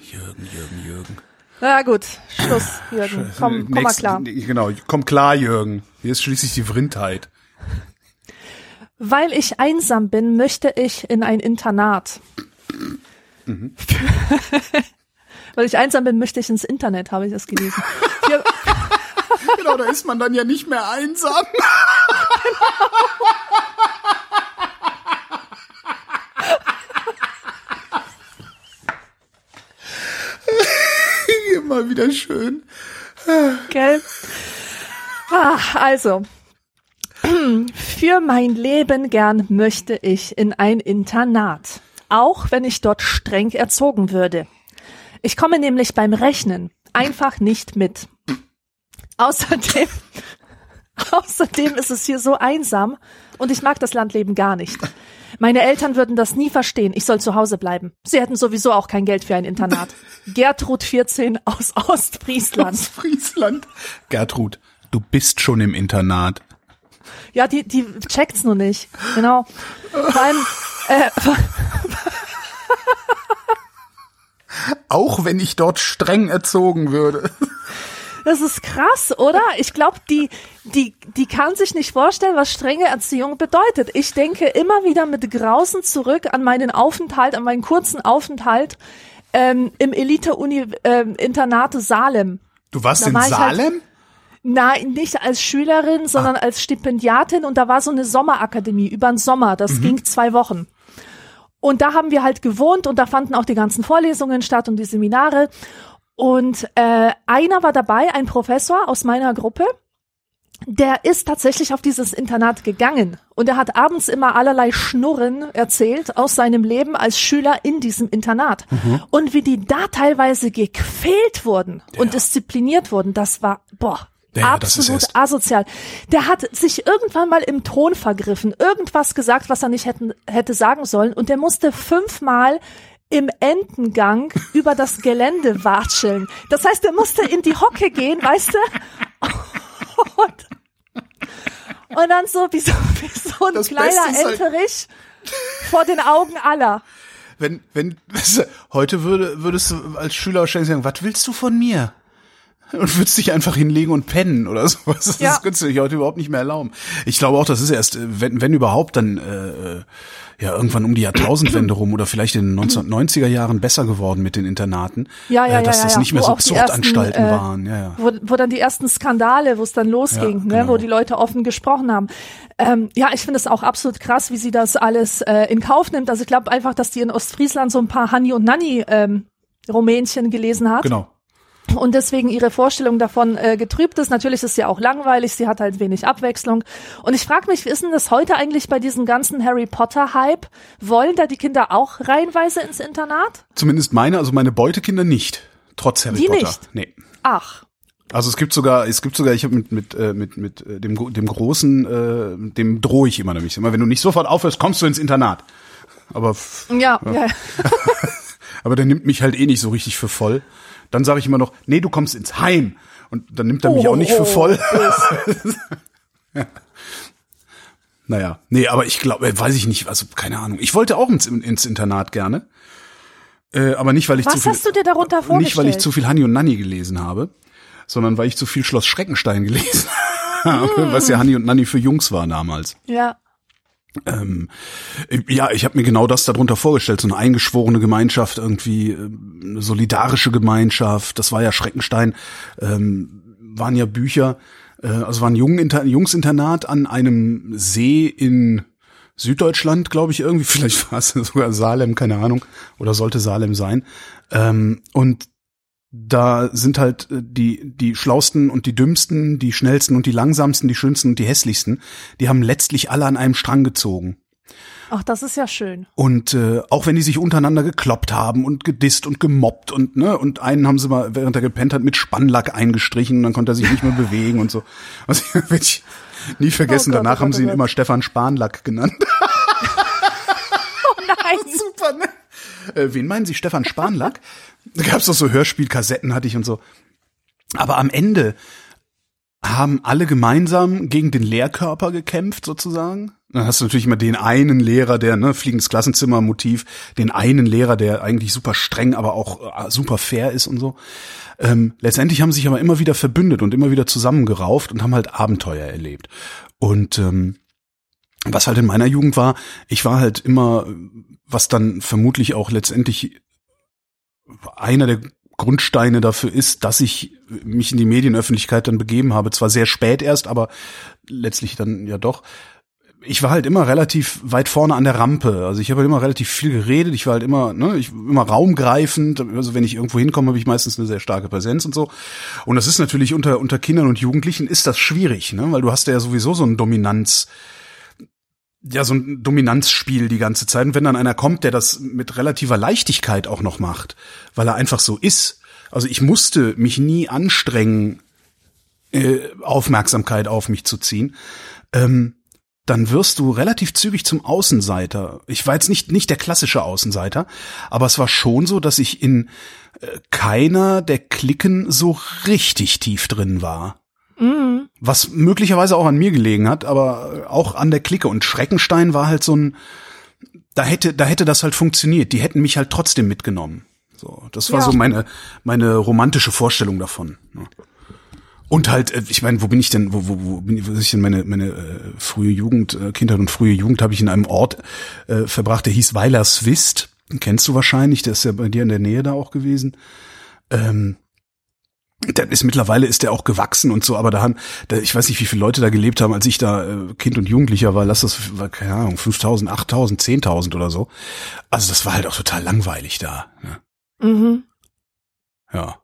Jürgen, Jürgen, Jürgen. Na gut, Schluss, Jürgen. Komm, komm mal Nächst- klar. Genau, komm klar, Jürgen. Hier ist schließlich die Vrindheit. Weil ich einsam bin, möchte ich in ein Internat. Mhm. Weil ich einsam bin, möchte ich ins Internet, habe ich das gelesen. Genau, da ist man dann ja nicht mehr einsam. Immer wieder schön. gell? Ah, also, für mein Leben gern möchte ich in ein Internat. Auch wenn ich dort streng erzogen würde. Ich komme nämlich beim Rechnen einfach nicht mit. Außerdem, außerdem ist es hier so einsam und ich mag das Landleben gar nicht. Meine Eltern würden das nie verstehen. Ich soll zu Hause bleiben. Sie hätten sowieso auch kein Geld für ein Internat. Gertrud 14 aus Ostfriesland. Aus Friesland. Gertrud, du bist schon im Internat. Ja, die, die checkt's nur nicht. Genau. Vor allem, äh, Auch wenn ich dort streng erzogen würde. Das ist krass, oder? Ich glaube, die, die, die kann sich nicht vorstellen, was strenge Erziehung bedeutet. Ich denke immer wieder mit Grausen zurück an meinen Aufenthalt, an meinen kurzen Aufenthalt ähm, im Elite-Uni-Internat Salem. Du warst Da in war halt- Salem? Nein, nicht als Schülerin, sondern als Stipendiatin und da war so eine Sommerakademie über den Sommer. Das ging zwei Wochen. Und da haben wir halt gewohnt und da fanden auch die ganzen Vorlesungen statt und die Seminare. Und äh, einer war dabei, ein Professor aus meiner Gruppe, der ist tatsächlich auf dieses Internat gegangen und er hat abends immer allerlei Schnurren erzählt aus seinem Leben als Schüler in diesem Internat. Mhm. Und wie die da teilweise gequält wurden ja. und diszipliniert wurden, das war, boah, ja, absolut asozial. Der hat sich irgendwann mal im Ton vergriffen, irgendwas gesagt, was er nicht hätten, hätte sagen sollen und der musste fünfmal im Entengang über das Gelände watscheln. Das heißt, er musste in die Hocke gehen, weißt du? Und und dann so wie so, wie so ein das kleiner Enterich halt vor den Augen aller. Wenn, wenn, weißt du, heute würde, würdest du als Schüler wahrscheinlich sagen, was willst du von mir? Und würdest dich einfach hinlegen und pennen oder sowas. Das ja. könntest du dich heute überhaupt nicht mehr erlauben. Ich glaube auch, das ist erst, wenn, wenn überhaupt, dann äh, ja irgendwann um die Jahrtausendwende rum oder vielleicht in den 1990er Jahren besser geworden mit den Internaten. Ja, ja, äh, dass ja, das ja, nicht mehr so Zuchtanstalten äh, waren. Ja, ja. Wo, wo dann die ersten Skandale, wo es dann losging, ja, ne, genau. wo die Leute offen gesprochen haben. Ähm, ja, ich finde es auch absolut krass, wie sie das alles äh, in Kauf nimmt. Also ich glaube einfach, dass die in Ostfriesland so ein paar Hanni und Nanni ähm, Rumänchen gelesen hat. Genau und deswegen ihre Vorstellung davon äh, getrübt ist. Natürlich ist sie auch langweilig, sie hat halt wenig Abwechslung. Und ich frage mich, wie ist denn das heute eigentlich bei diesem ganzen Harry Potter-Hype? Wollen da die Kinder auch reihenweise ins Internat? Zumindest meine, also meine Beutekinder nicht. Trotz Harry die Potter. Nicht? Nee. Ach. Also es gibt sogar, es gibt sogar, ich habe mit mit äh, mit mit äh, dem dem großen, äh, dem drohe ich immer nämlich immer, wenn du nicht sofort aufhörst, kommst du ins Internat. Aber ja, ja. ja. aber der nimmt mich halt eh nicht so richtig für voll. Dann sage ich immer noch, nee, du kommst ins Heim. Und dann nimmt er mich oh, auch nicht für voll. ja. Naja, nee, aber ich glaube, äh, weiß ich nicht, also keine Ahnung. Ich wollte auch ins, ins Internat gerne. Äh, aber nicht, weil ich Was zu viel. Was hast du dir darunter vorgestellt? Nicht, weil ich zu viel Hanni und Nanni gelesen habe, sondern weil ich zu viel Schloss Schreckenstein gelesen habe, mm. was ja Hanni und Nanni für Jungs war damals. Ja. Ähm, ja, ich habe mir genau das darunter vorgestellt, so eine eingeschworene Gemeinschaft, irgendwie äh, eine solidarische Gemeinschaft. Das war ja Schreckenstein, ähm, waren ja Bücher, äh, also war ein Jungsinternat an einem See in Süddeutschland, glaube ich, irgendwie. Vielleicht war es sogar Salem, keine Ahnung, oder sollte Salem sein. Ähm, und da sind halt äh, die, die schlausten und die dümmsten, die schnellsten und die langsamsten, die schönsten und die hässlichsten, die haben letztlich alle an einem Strang gezogen. Ach, das ist ja schön. Und äh, auch wenn die sich untereinander gekloppt haben und gedisst und gemobbt und ne und einen haben sie mal während er gepennt hat mit Spannlack eingestrichen und dann konnte er sich nicht mehr bewegen und so. Was ich, will ich nie vergessen. Oh Gott, Danach oh haben sie ihn oh immer Stefan Spanlack genannt. oh nein. Super, ne? Äh, wen meinen Sie, Stefan Spanlack? da gab's doch so Hörspielkassetten, hatte ich und so. Aber am Ende haben alle gemeinsam gegen den Lehrkörper gekämpft, sozusagen. Dann hast du natürlich immer den einen Lehrer, der, ne, fliegendes Klassenzimmer-Motiv, den einen Lehrer, der eigentlich super streng, aber auch äh, super fair ist und so. Ähm, letztendlich haben sich aber immer wieder verbündet und immer wieder zusammengerauft und haben halt Abenteuer erlebt. Und ähm, was halt in meiner Jugend war, ich war halt immer, was dann vermutlich auch letztendlich einer der Grundsteine dafür ist, dass ich mich in die Medienöffentlichkeit dann begeben habe. Zwar sehr spät erst, aber letztlich dann ja doch. Ich war halt immer relativ weit vorne an der Rampe. Also ich habe halt immer relativ viel geredet. Ich war halt immer, ne, ich immer raumgreifend. Also wenn ich irgendwo hinkomme, habe ich meistens eine sehr starke Präsenz und so. Und das ist natürlich unter unter Kindern und Jugendlichen ist das schwierig, ne, weil du hast ja sowieso so ein Dominanz ja so ein Dominanzspiel die ganze Zeit. Und wenn dann einer kommt, der das mit relativer Leichtigkeit auch noch macht, weil er einfach so ist. Also ich musste mich nie anstrengen, äh, Aufmerksamkeit auf mich zu ziehen. Ähm, dann wirst du relativ zügig zum Außenseiter. Ich war jetzt nicht, nicht der klassische Außenseiter, aber es war schon so, dass ich in äh, keiner der Klicken so richtig tief drin war. Mhm. Was möglicherweise auch an mir gelegen hat, aber auch an der Clique. Und Schreckenstein war halt so ein, da hätte, da hätte das halt funktioniert. Die hätten mich halt trotzdem mitgenommen. So, das war ja. so meine, meine romantische Vorstellung davon. Ne? Und halt, äh, ich meine, wo bin ich denn, wo, wo, wo bin ich, wo ich denn meine, meine äh, frühe Jugend, äh, Kindheit und frühe Jugend habe ich in einem Ort äh, verbracht, der hieß Weilerswist. Den kennst du wahrscheinlich, der ist ja bei dir in der Nähe da auch gewesen. Ähm, der ist mittlerweile ist der auch gewachsen und so, aber da haben, da, ich weiß nicht, wie viele Leute da gelebt haben, als ich da äh, Kind und Jugendlicher war, lass das, war, keine Ahnung, 5000, 8000, 10.000 oder so. Also das war halt auch total langweilig da. Ne? Mhm. Ja.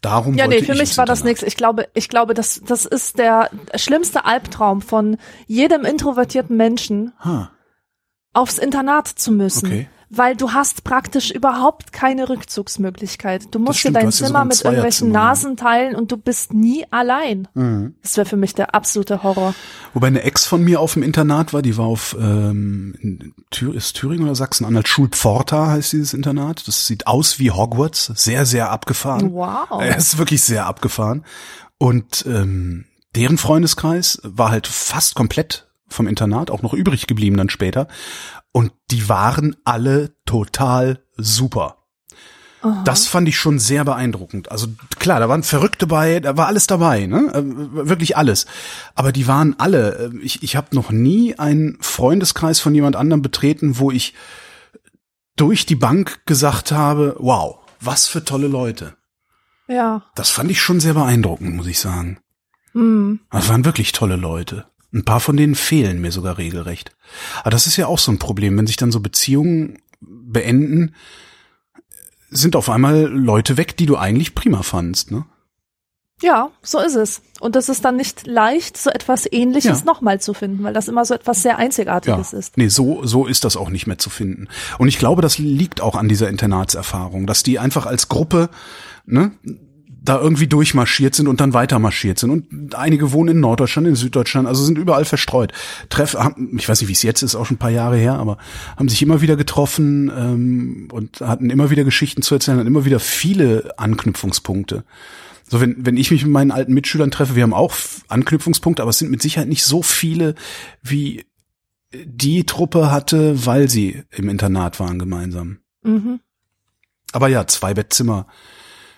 Darum Ja, nee, für ich mich war das nichts. Ich glaube, ich glaube, das, das ist der schlimmste Albtraum von jedem introvertierten Menschen, Ha, aufs Internat zu müssen. Okay. Weil du hast praktisch überhaupt keine Rückzugsmöglichkeit. Du musst stimmt, dir dein Zimmer mit irgendwelchen. Nasen teilen und du bist nie allein. Mhm. Das wäre für mich der absolute Horror. Wobei eine Ex von mir auf dem Internat war, die war auf ähm, Thür ist Thüringen oder Sachsen-Anhalt, Schulpforta heißt dieses Internat. Das sieht aus wie Hogwarts, sehr, sehr abgefahren. Wow. Er ist wirklich sehr abgefahren. Und ähm, deren Freundeskreis war halt fast komplett vom Internat, auch noch übrig geblieben dann später. Und die waren alle total super. Das fand ich schon sehr beeindruckend. Also klar, da waren Verrückte bei, da war alles dabei, ne? Äh, Wirklich alles. Aber die waren alle. äh, Ich, ich habe noch nie einen Freundeskreis von jemand anderem betreten, wo ich durch die Bank gesagt habe, wow, was für tolle Leute. Ja. Das fand ich schon sehr beeindruckend, muss ich sagen. Hm. Das waren wirklich tolle Leute. Ein paar von denen fehlen mir sogar regelrecht. Aber das ist ja auch so ein Problem, wenn sich dann so Beziehungen beenden, sind auf einmal Leute weg, die du eigentlich prima fandst, ne? Ja, so ist es. Und das ist dann nicht leicht, so etwas Ähnliches Ja. nochmal zu finden, weil das immer so etwas sehr Einzigartiges ist. Nee, so, so ist das auch nicht mehr zu finden. Und ich glaube, das liegt auch an dieser Internatserfahrung, dass die einfach als Gruppe, ne, da irgendwie durchmarschiert sind und dann weiter marschiert sind. Und einige wohnen in Norddeutschland, in Süddeutschland, also sind überall verstreut. Treff, haben, ich weiß nicht, wie es jetzt ist, auch schon ein paar Jahre her, aber haben sich immer wieder getroffen ähm, und hatten immer wieder Geschichten zu erzählen, hatten immer wieder viele Anknüpfungspunkte. So, wenn, wenn ich mich mit meinen alten Mitschülern treffe, wir haben auch Anknüpfungspunkte, aber es sind mit Sicherheit nicht so viele, wie die Truppe hatte, weil sie im Internat waren gemeinsam. Mhm. Aber ja, Zwei-Bettzimmer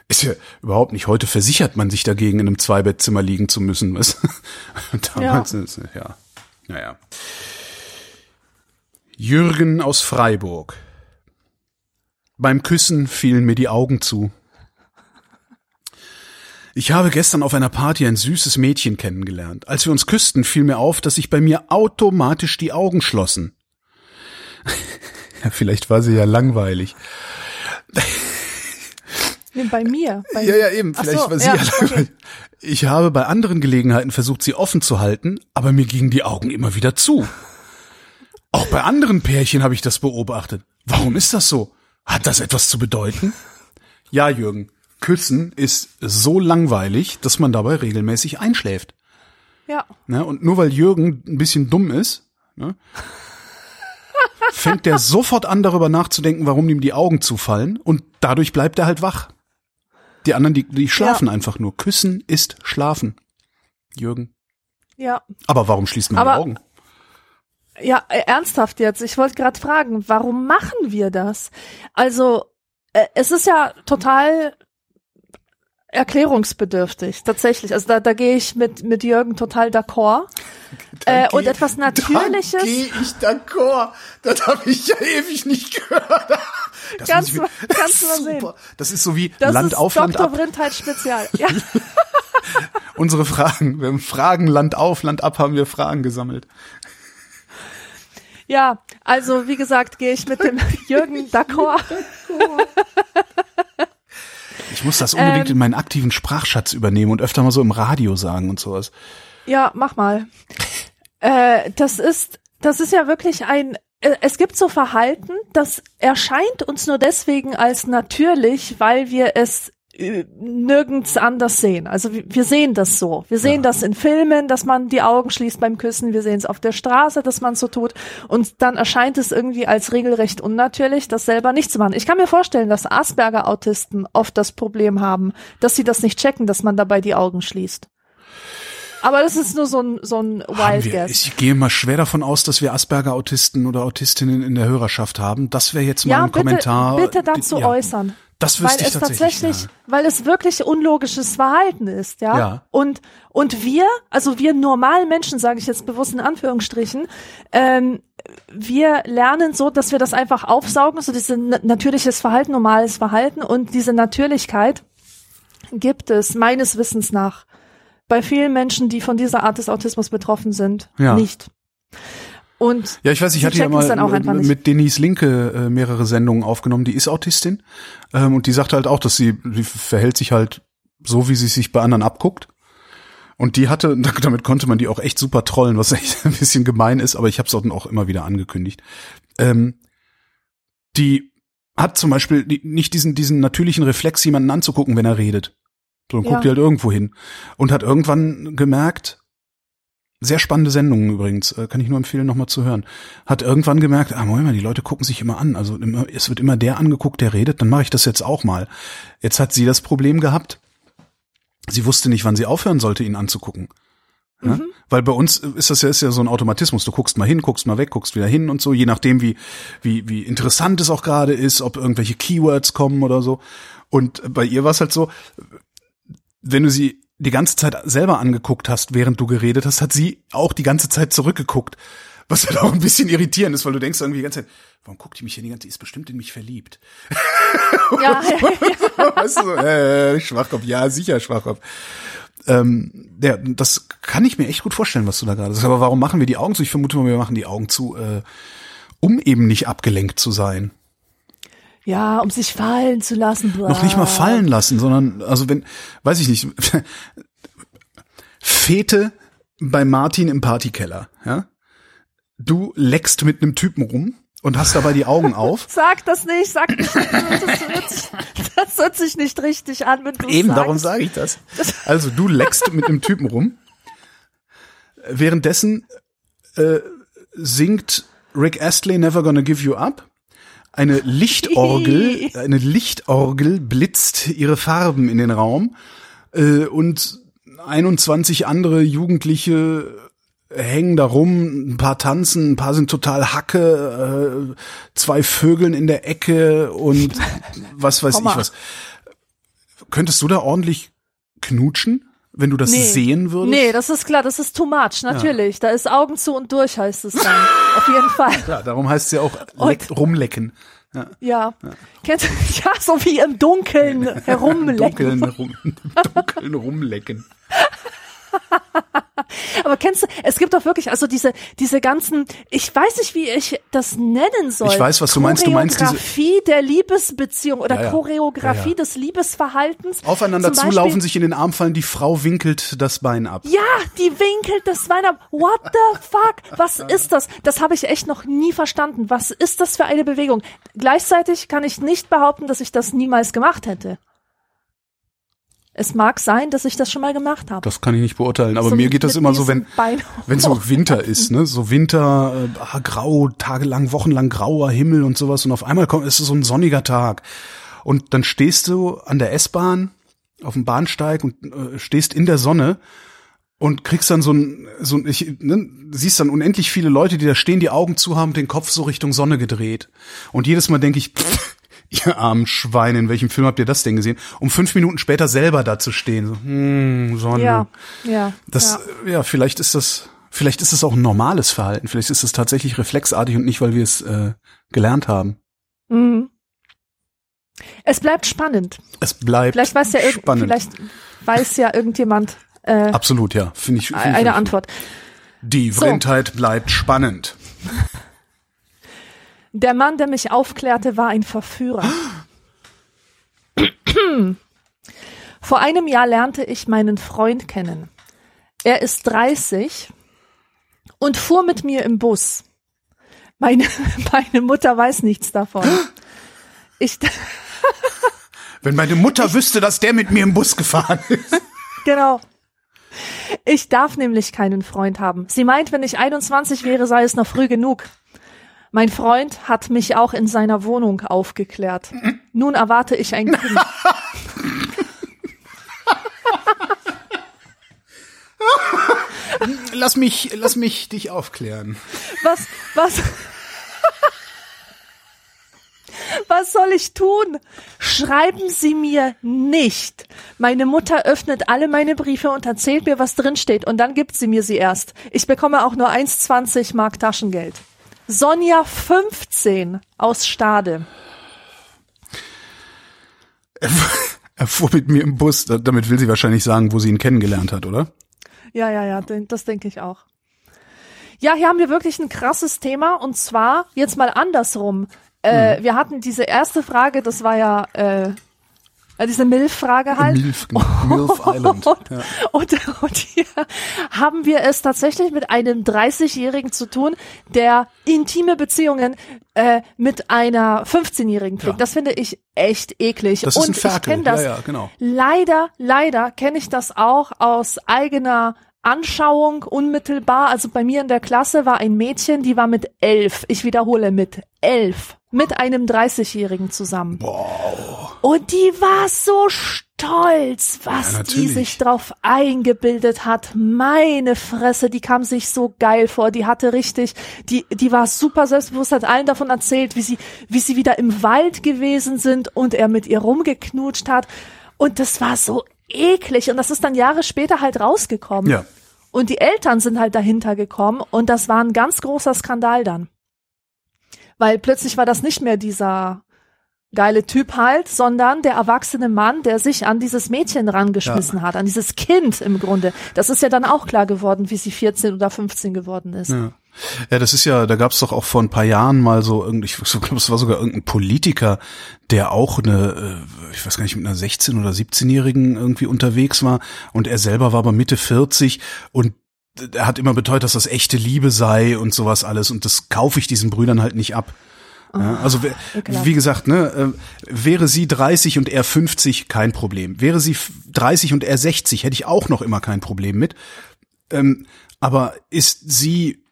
ist ja überhaupt nicht. Heute versichert man sich dagegen, in einem Zwei-Bettzimmer liegen zu müssen. Was? Damals ist es, ja. Naja. Jürgen aus Freiburg. Beim Küssen fielen mir die Augen zu. Ich habe gestern auf einer Party ein süßes Mädchen kennengelernt. Als wir uns küssten, fiel mir auf, dass sich bei mir automatisch die Augen schlossen. ja, vielleicht war sie ja langweilig. Nee, bei mir. Bei Ja, ja, eben. Vielleicht so, war sie ja, langweilig. Ich habe bei anderen Gelegenheiten versucht, sie offen zu halten, aber mir gingen die Augen immer wieder zu. Auch bei anderen Pärchen habe ich das beobachtet. Warum ist das so? Hat das etwas zu bedeuten? Ja, Jürgen. Küssen ist so langweilig, dass man dabei regelmäßig einschläft. Ja. Ne? Und nur weil Jürgen ein bisschen dumm ist, ne, fängt der sofort an, darüber nachzudenken, warum ihm die Augen zufallen und dadurch bleibt er halt wach. Die anderen, die, die schlafen einfach nur. Küssen ist schlafen. Jürgen. Ja. Aber warum schließt man Aber- die Augen? Ja, äh, ernsthaft jetzt. Ich wollte gerade fragen, warum machen wir das? Also, äh, es ist ja total erklärungsbedürftig, tatsächlich. Also da, da gehe ich mit, mit Jürgen total d'accord. Äh, und etwas Natürliches. Da gehe ich d'accord. Das habe ich ja ewig nicht gehört. Das Kannst muss du- kannst du mal sehen. super. Das ist so wie Das Land auf, Land Dr. ab. Vrindheit Spezial. Ja. Unsere Fragen. Wir haben Fragen Land auf, Land ab haben wir Fragen gesammelt. ja, also wie gesagt, gehe ich mit dem Jürgen d'accord. Ich muss das unbedingt Ähm. in meinen aktiven Sprachschatz übernehmen und öfter mal so im Radio sagen und sowas. Ja, mach mal. Äh, das ist, das ist ja wirklich ein, es gibt so Verhalten, das erscheint uns nur deswegen als natürlich, weil wir es äh, nirgends anders sehen. Also wir, sehen das so. Wir sehen das in Filmen, dass man die Augen schließt beim Küssen. Wir sehen es auf der Straße, dass man so tut. Und dann erscheint es irgendwie als regelrecht unnatürlich, das selber nicht zu machen. Ich kann mir vorstellen, dass Asperger-Autisten oft das Problem haben, dass sie das nicht checken, dass man dabei die Augen schließt. Aber das ist nur so ein, so ein Wild Guess. ich gehe mal schwer davon aus, dass wir Asperger-Autisten oder Autistinnen in der Hörerschaft haben. Das wäre jetzt mal Ja, ein bitte, Kommentar. bitte dazu Ja, äußern. Das Weil wüsste ich es tatsächlich. tatsächlich, weil es wirklich unlogisches Verhalten ist, ja. Ja. Und, und wir, also wir normalen Menschen, sage ich jetzt bewusst in Anführungsstrichen, ähm, wir lernen so, dass wir das einfach aufsaugen, so dieses na- natürliches Verhalten, normales Verhalten und diese Natürlichkeit gibt es meines Wissens nach bei vielen Menschen, die von dieser Art des Autismus betroffen sind, Ja. nicht. Und Ja, ich weiß, ich sie hatte ja mal mit Denise Linke äh, mehrere Sendungen aufgenommen. Die ist Autistin ähm, und die sagt halt auch, dass sie die verhält sich halt so, wie sie sich bei anderen abguckt. Und die hatte, damit konnte man die auch echt super trollen, was echt ein bisschen gemein ist, aber ich habe es dann auch immer wieder angekündigt. Ähm, die hat zum Beispiel nicht diesen, diesen natürlichen Reflex, jemanden anzugucken, wenn er redet. So, dann Ja. guckt die halt irgendwo hin. Und hat irgendwann gemerkt, sehr spannende Sendungen übrigens, äh, kann ich nur empfehlen, nochmal zu hören. Hat irgendwann gemerkt, ah, Moment mal, die Leute gucken sich immer an. Also immer, es wird immer der angeguckt, der redet, dann mache ich das jetzt auch mal. Jetzt hat sie das Problem gehabt, sie wusste nicht, wann sie aufhören sollte, ihn anzugucken. Ja? Weil bei uns ist das ja, ist ja so ein Automatismus. Du guckst mal hin, guckst mal weg, guckst wieder hin und so, je nachdem, wie, wie, wie interessant es auch gerade ist, ob irgendwelche Keywords kommen oder so. Und bei ihr war es halt so, wenn du sie die ganze Zeit selber angeguckt hast, während du geredet hast, hat sie auch die ganze Zeit zurückgeguckt. Was halt auch ein bisschen irritierend ist, weil du denkst irgendwie die ganze Zeit, warum guckt die mich hier die ganze Zeit, die ist bestimmt in mich verliebt. ja, weißt du, so, äh, Schwachkopf, ja, sicher Schwachkopf. Ähm, der, das kann ich mir echt gut vorstellen, was du da gerade sagst. Aber warum machen wir die Augen zu? Ich vermute mal, wir machen die Augen zu, äh, um eben nicht abgelenkt zu sein. Ja, um sich fallen zu lassen. Bla. Noch nicht mal fallen lassen, sondern, also wenn, weiß ich nicht, Fete bei Martin im Partykeller, ja? Du leckst mit einem Typen rum und hast dabei die Augen auf. Sag das nicht, sag nicht. Das hört sich, das hört sich nicht richtig an, wenn du Eben, sagst. darum sage ich das. Also du leckst mit einem Typen rum. Währenddessen äh, singt Rick Astley Never Gonna Give You Up. Eine Lichtorgel, eine Lichtorgel blitzt ihre Farben in den Raum äh, und 21 andere Jugendliche hängen da rum, ein paar tanzen, ein paar sind total Hacke, äh, zwei Vögeln in der Ecke und was weiß Komma. ich was. Könntest du da ordentlich knutschen, wenn du das Nee. sehen würdest? Nee, das ist klar, das ist too much, natürlich. Da ist Augen zu und durch, heißt es dann. Auf jeden Fall. Klar, darum heißt es ja auch leck, rumlecken. Ja. Kennst du, ja, so wie im Dunkeln herumlecken. Dunkeln, rum, dunkeln rumlecken. Aber kennst du, es gibt doch wirklich, also diese, diese ganzen, ich weiß nicht, wie ich das nennen soll. Ich weiß, was du meinst. Du meinst Choreografie der Liebesbeziehung oder Ja, ja. Choreografie ja. des Liebesverhaltens. Aufeinander Zum zulaufen, Beispiel- sich in den Arm fallen, die Frau winkelt das Bein ab. Ja, die winkelt das Bein ab. What the fuck? Was ist das? Das habe ich echt noch nie verstanden. Was ist das für eine Bewegung? Gleichzeitig kann ich nicht behaupten, dass ich das niemals gemacht hätte. Es mag sein, dass ich das schon mal gemacht habe. Das kann ich nicht beurteilen, aber So mir geht das immer so, wenn wenn so Winter ist, ne, so Winter, äh, ah, grau, tagelang, wochenlang grauer Himmel und sowas und auf einmal kommt es ist so ein sonniger Tag. Und dann stehst du an der S-Bahn auf dem Bahnsteig und äh, stehst in der Sonne und kriegst dann so ein, so ein ich, ne, siehst dann unendlich viele Leute, die da stehen, die Augen zu haben, den Kopf so Richtung Sonne gedreht. Und jedes Mal denke ich, pff, ihr armen Schweine, in welchem Film habt ihr das denn gesehen? Um fünf Minuten später selber da zu stehen, so, hm, Sonne. Ja, ja. Das, ja. äh, ja, vielleicht ist das, vielleicht ist es auch ein normales Verhalten. Vielleicht ist es tatsächlich reflexartig und nicht, weil wir es äh, gelernt haben. Mhm. Es bleibt spannend. Es bleibt Vielleicht weiß ja spannend. vielleicht weiß ja irgendjemand äh, Absolut, ja. Finde ich. Find ich eine wirklich. Antwort. Die So. Vrindheit bleibt spannend. Der Mann, der mich aufklärte, war ein Verführer. Vor einem Jahr lernte ich meinen Freund kennen. Er ist 30 und fuhr mit mir im Bus. Meine, meine Mutter weiß nichts davon. Ich, Wenn meine Mutter wüsste, dass der mit mir im Bus gefahren ist. genau. Ich darf nämlich keinen Freund haben. Sie meint, wenn ich 21 wäre, sei es noch früh genug. Mein Freund hat mich auch in seiner Wohnung aufgeklärt. Nun erwarte ich ein Kind. Lass mich, lass mich dich aufklären. Was, was, was soll ich tun? Schreiben Sie mir nicht. Meine Mutter öffnet alle meine Briefe und erzählt mir, was drin steht, und dann gibt sie mir sie erst. Ich bekomme auch nur 1,20 Mark Taschengeld. Sonja 15 aus Stade. Er fuhr mit mir im Bus. Damit will sie wahrscheinlich sagen, wo sie ihn kennengelernt hat, oder? Ja, ja, ja, das denke ich auch. Ja, hier haben wir wirklich ein krasses Thema und zwar jetzt mal andersrum. Äh, hm. Wir hatten diese erste Frage, das war ja äh, diese Milf-Frage halt. Milf, genau. Milf Island. Und, ja. und, und hier haben wir es tatsächlich mit einem 30-Jährigen zu tun, der intime Beziehungen äh, mit einer 15-Jährigen pflegt. Ja. Das finde ich echt eklig. Das ist und ein Ferkel. ich kenne das. Ja, ja, genau. Leider, leider kenne ich das auch aus eigener Anschauung unmittelbar. Also bei mir in der Klasse war ein Mädchen, die war mit elf. Ich wiederhole, mit elf mit einem 30-Jährigen zusammen. Wow. Und die war so stolz, was ja, die sich drauf eingebildet hat. Meine Fresse, die kam sich so geil vor. Die hatte richtig, die, die war super selbstbewusst, hat allen davon erzählt, wie sie, wie sie wieder im Wald gewesen sind und er mit ihr rumgeknutscht hat. Und das war so eklig. Und das ist dann Jahre später halt rausgekommen. Ja. Und die Eltern sind halt dahinter gekommen und das war ein ganz großer Skandal dann. Weil plötzlich war das nicht mehr dieser geile Typ halt, sondern der erwachsene Mann, der sich an dieses Mädchen rangeschmissen ja. hat, an dieses Kind im Grunde. Das ist ja dann auch klar geworden, wie sie 14 oder 15 geworden ist. Ja. Ja, das ist ja, da gab es doch auch vor ein paar Jahren mal so irgendwie, ich glaube, es war sogar irgendein Politiker, der auch eine, äh, ich weiß gar nicht, mit einer 16- oder 17-Jährigen irgendwie unterwegs war und er selber war aber Mitte 40 und er hat immer beteuert, dass das echte Liebe sei und sowas alles und das kaufe ich diesen Brüdern halt nicht ab. Ja, also wie gesagt, ne, äh, wäre sie 30 und er 50, kein Problem. Wäre sie 30 und er 60, hätte ich auch noch immer kein Problem mit. Ähm, aber ist sie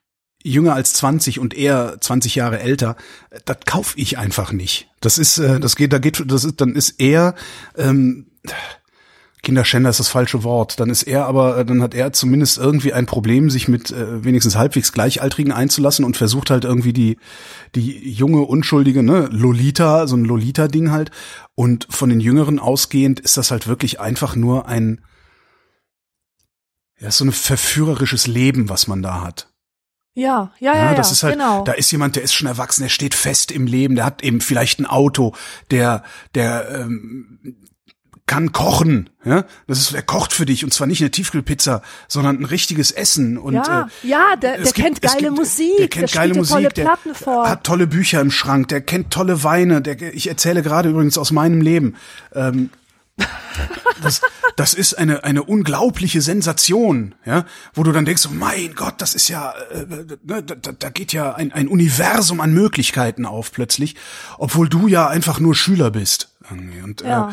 jünger als 20 und er 20 Jahre älter, das kaufe ich einfach nicht. Das ist, äh, das geht, da geht, das ist, dann ist er ähm, Kinderschänder ist das falsche Wort. Dann ist er aber, äh, dann hat er zumindest irgendwie ein Problem, sich mit äh, wenigstens halbwegs Gleichaltrigen einzulassen und versucht halt irgendwie die die junge unschuldige ne Lolita, so ein Lolita-Ding halt. Und von den Jüngeren ausgehend ist das halt wirklich einfach nur ein ja so ein verführerisches Leben, was man da hat. Ja, ja, ja, ja, das ist halt, genau. da ist jemand, der ist schon erwachsen, der steht fest im Leben, der hat eben vielleicht ein Auto, der, der ähm, kann kochen, ja, das ist, er kocht für dich und zwar nicht eine Tiefkühlpizza, sondern ein richtiges Essen und ja, äh, ja, der, der gibt, kennt geile gibt, Musik, der kennt der geile Musik, tolle der hat tolle Bücher im Schrank, der kennt tolle Weine, der, ich erzähle gerade übrigens aus meinem Leben. Ähm, das, das ist eine eine unglaubliche Sensation, ja, wo du dann denkst, oh mein Gott, das ist ja, äh, ne, da, da geht ja ein, ein Universum an Möglichkeiten auf plötzlich, obwohl du ja einfach nur Schüler bist. Und ja. äh,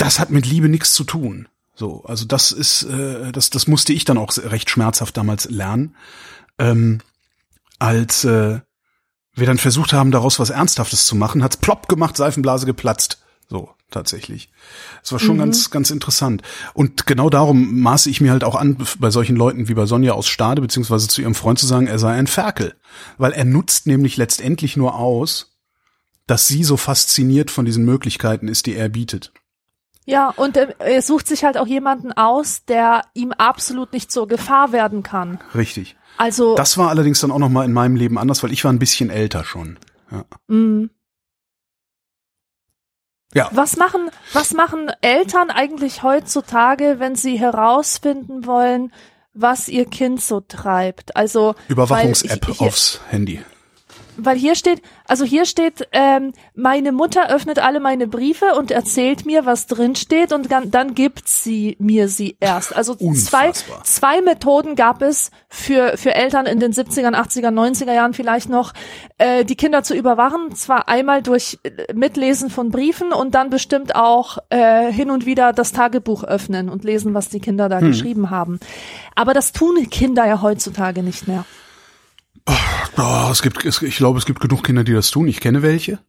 das hat mit Liebe nichts zu tun. So, also das ist, äh, das, das musste ich dann auch recht schmerzhaft damals lernen, ähm, als äh, wir dann versucht haben, daraus was Ernsthaftes zu machen, hat's plopp gemacht, Seifenblase geplatzt. So, tatsächlich. Es war schon mhm. ganz, ganz interessant. Und genau darum maße ich mir halt auch an, bei solchen Leuten wie bei Sonja aus Stade, beziehungsweise zu ihrem Freund zu sagen, er sei ein Ferkel. Weil er nutzt nämlich letztendlich nur aus, dass sie so fasziniert von diesen Möglichkeiten ist, die er bietet. Ja, und äh, er sucht sich halt auch jemanden aus, der ihm absolut nicht zur Gefahr werden kann. Richtig. Also das war allerdings dann auch noch mal in meinem Leben anders, weil ich war ein bisschen älter schon. Ja. Mm. Ja. Was machen, was machen Eltern eigentlich heutzutage, wenn sie herausfinden wollen, was ihr Kind so treibt? Also Überwachungs-App aufs Handy weil hier steht, also hier steht, ähm, meine Mutter öffnet alle meine Briefe und erzählt mir, was drin steht und dann, dann gibt sie mir sie erst. Also zwei, zwei Methoden gab es für, für Eltern in den 70ern, 80er, 90er Jahren vielleicht noch, äh, die Kinder zu überwachen. Zwar einmal durch äh, Mitlesen von Briefen und dann bestimmt auch äh, hin und wieder das Tagebuch öffnen und lesen, was die Kinder da hm. geschrieben haben. Aber das tun Kinder ja heutzutage nicht mehr. Oh, es gibt, ich glaube, es gibt genug Kinder, die das tun. Ich kenne welche.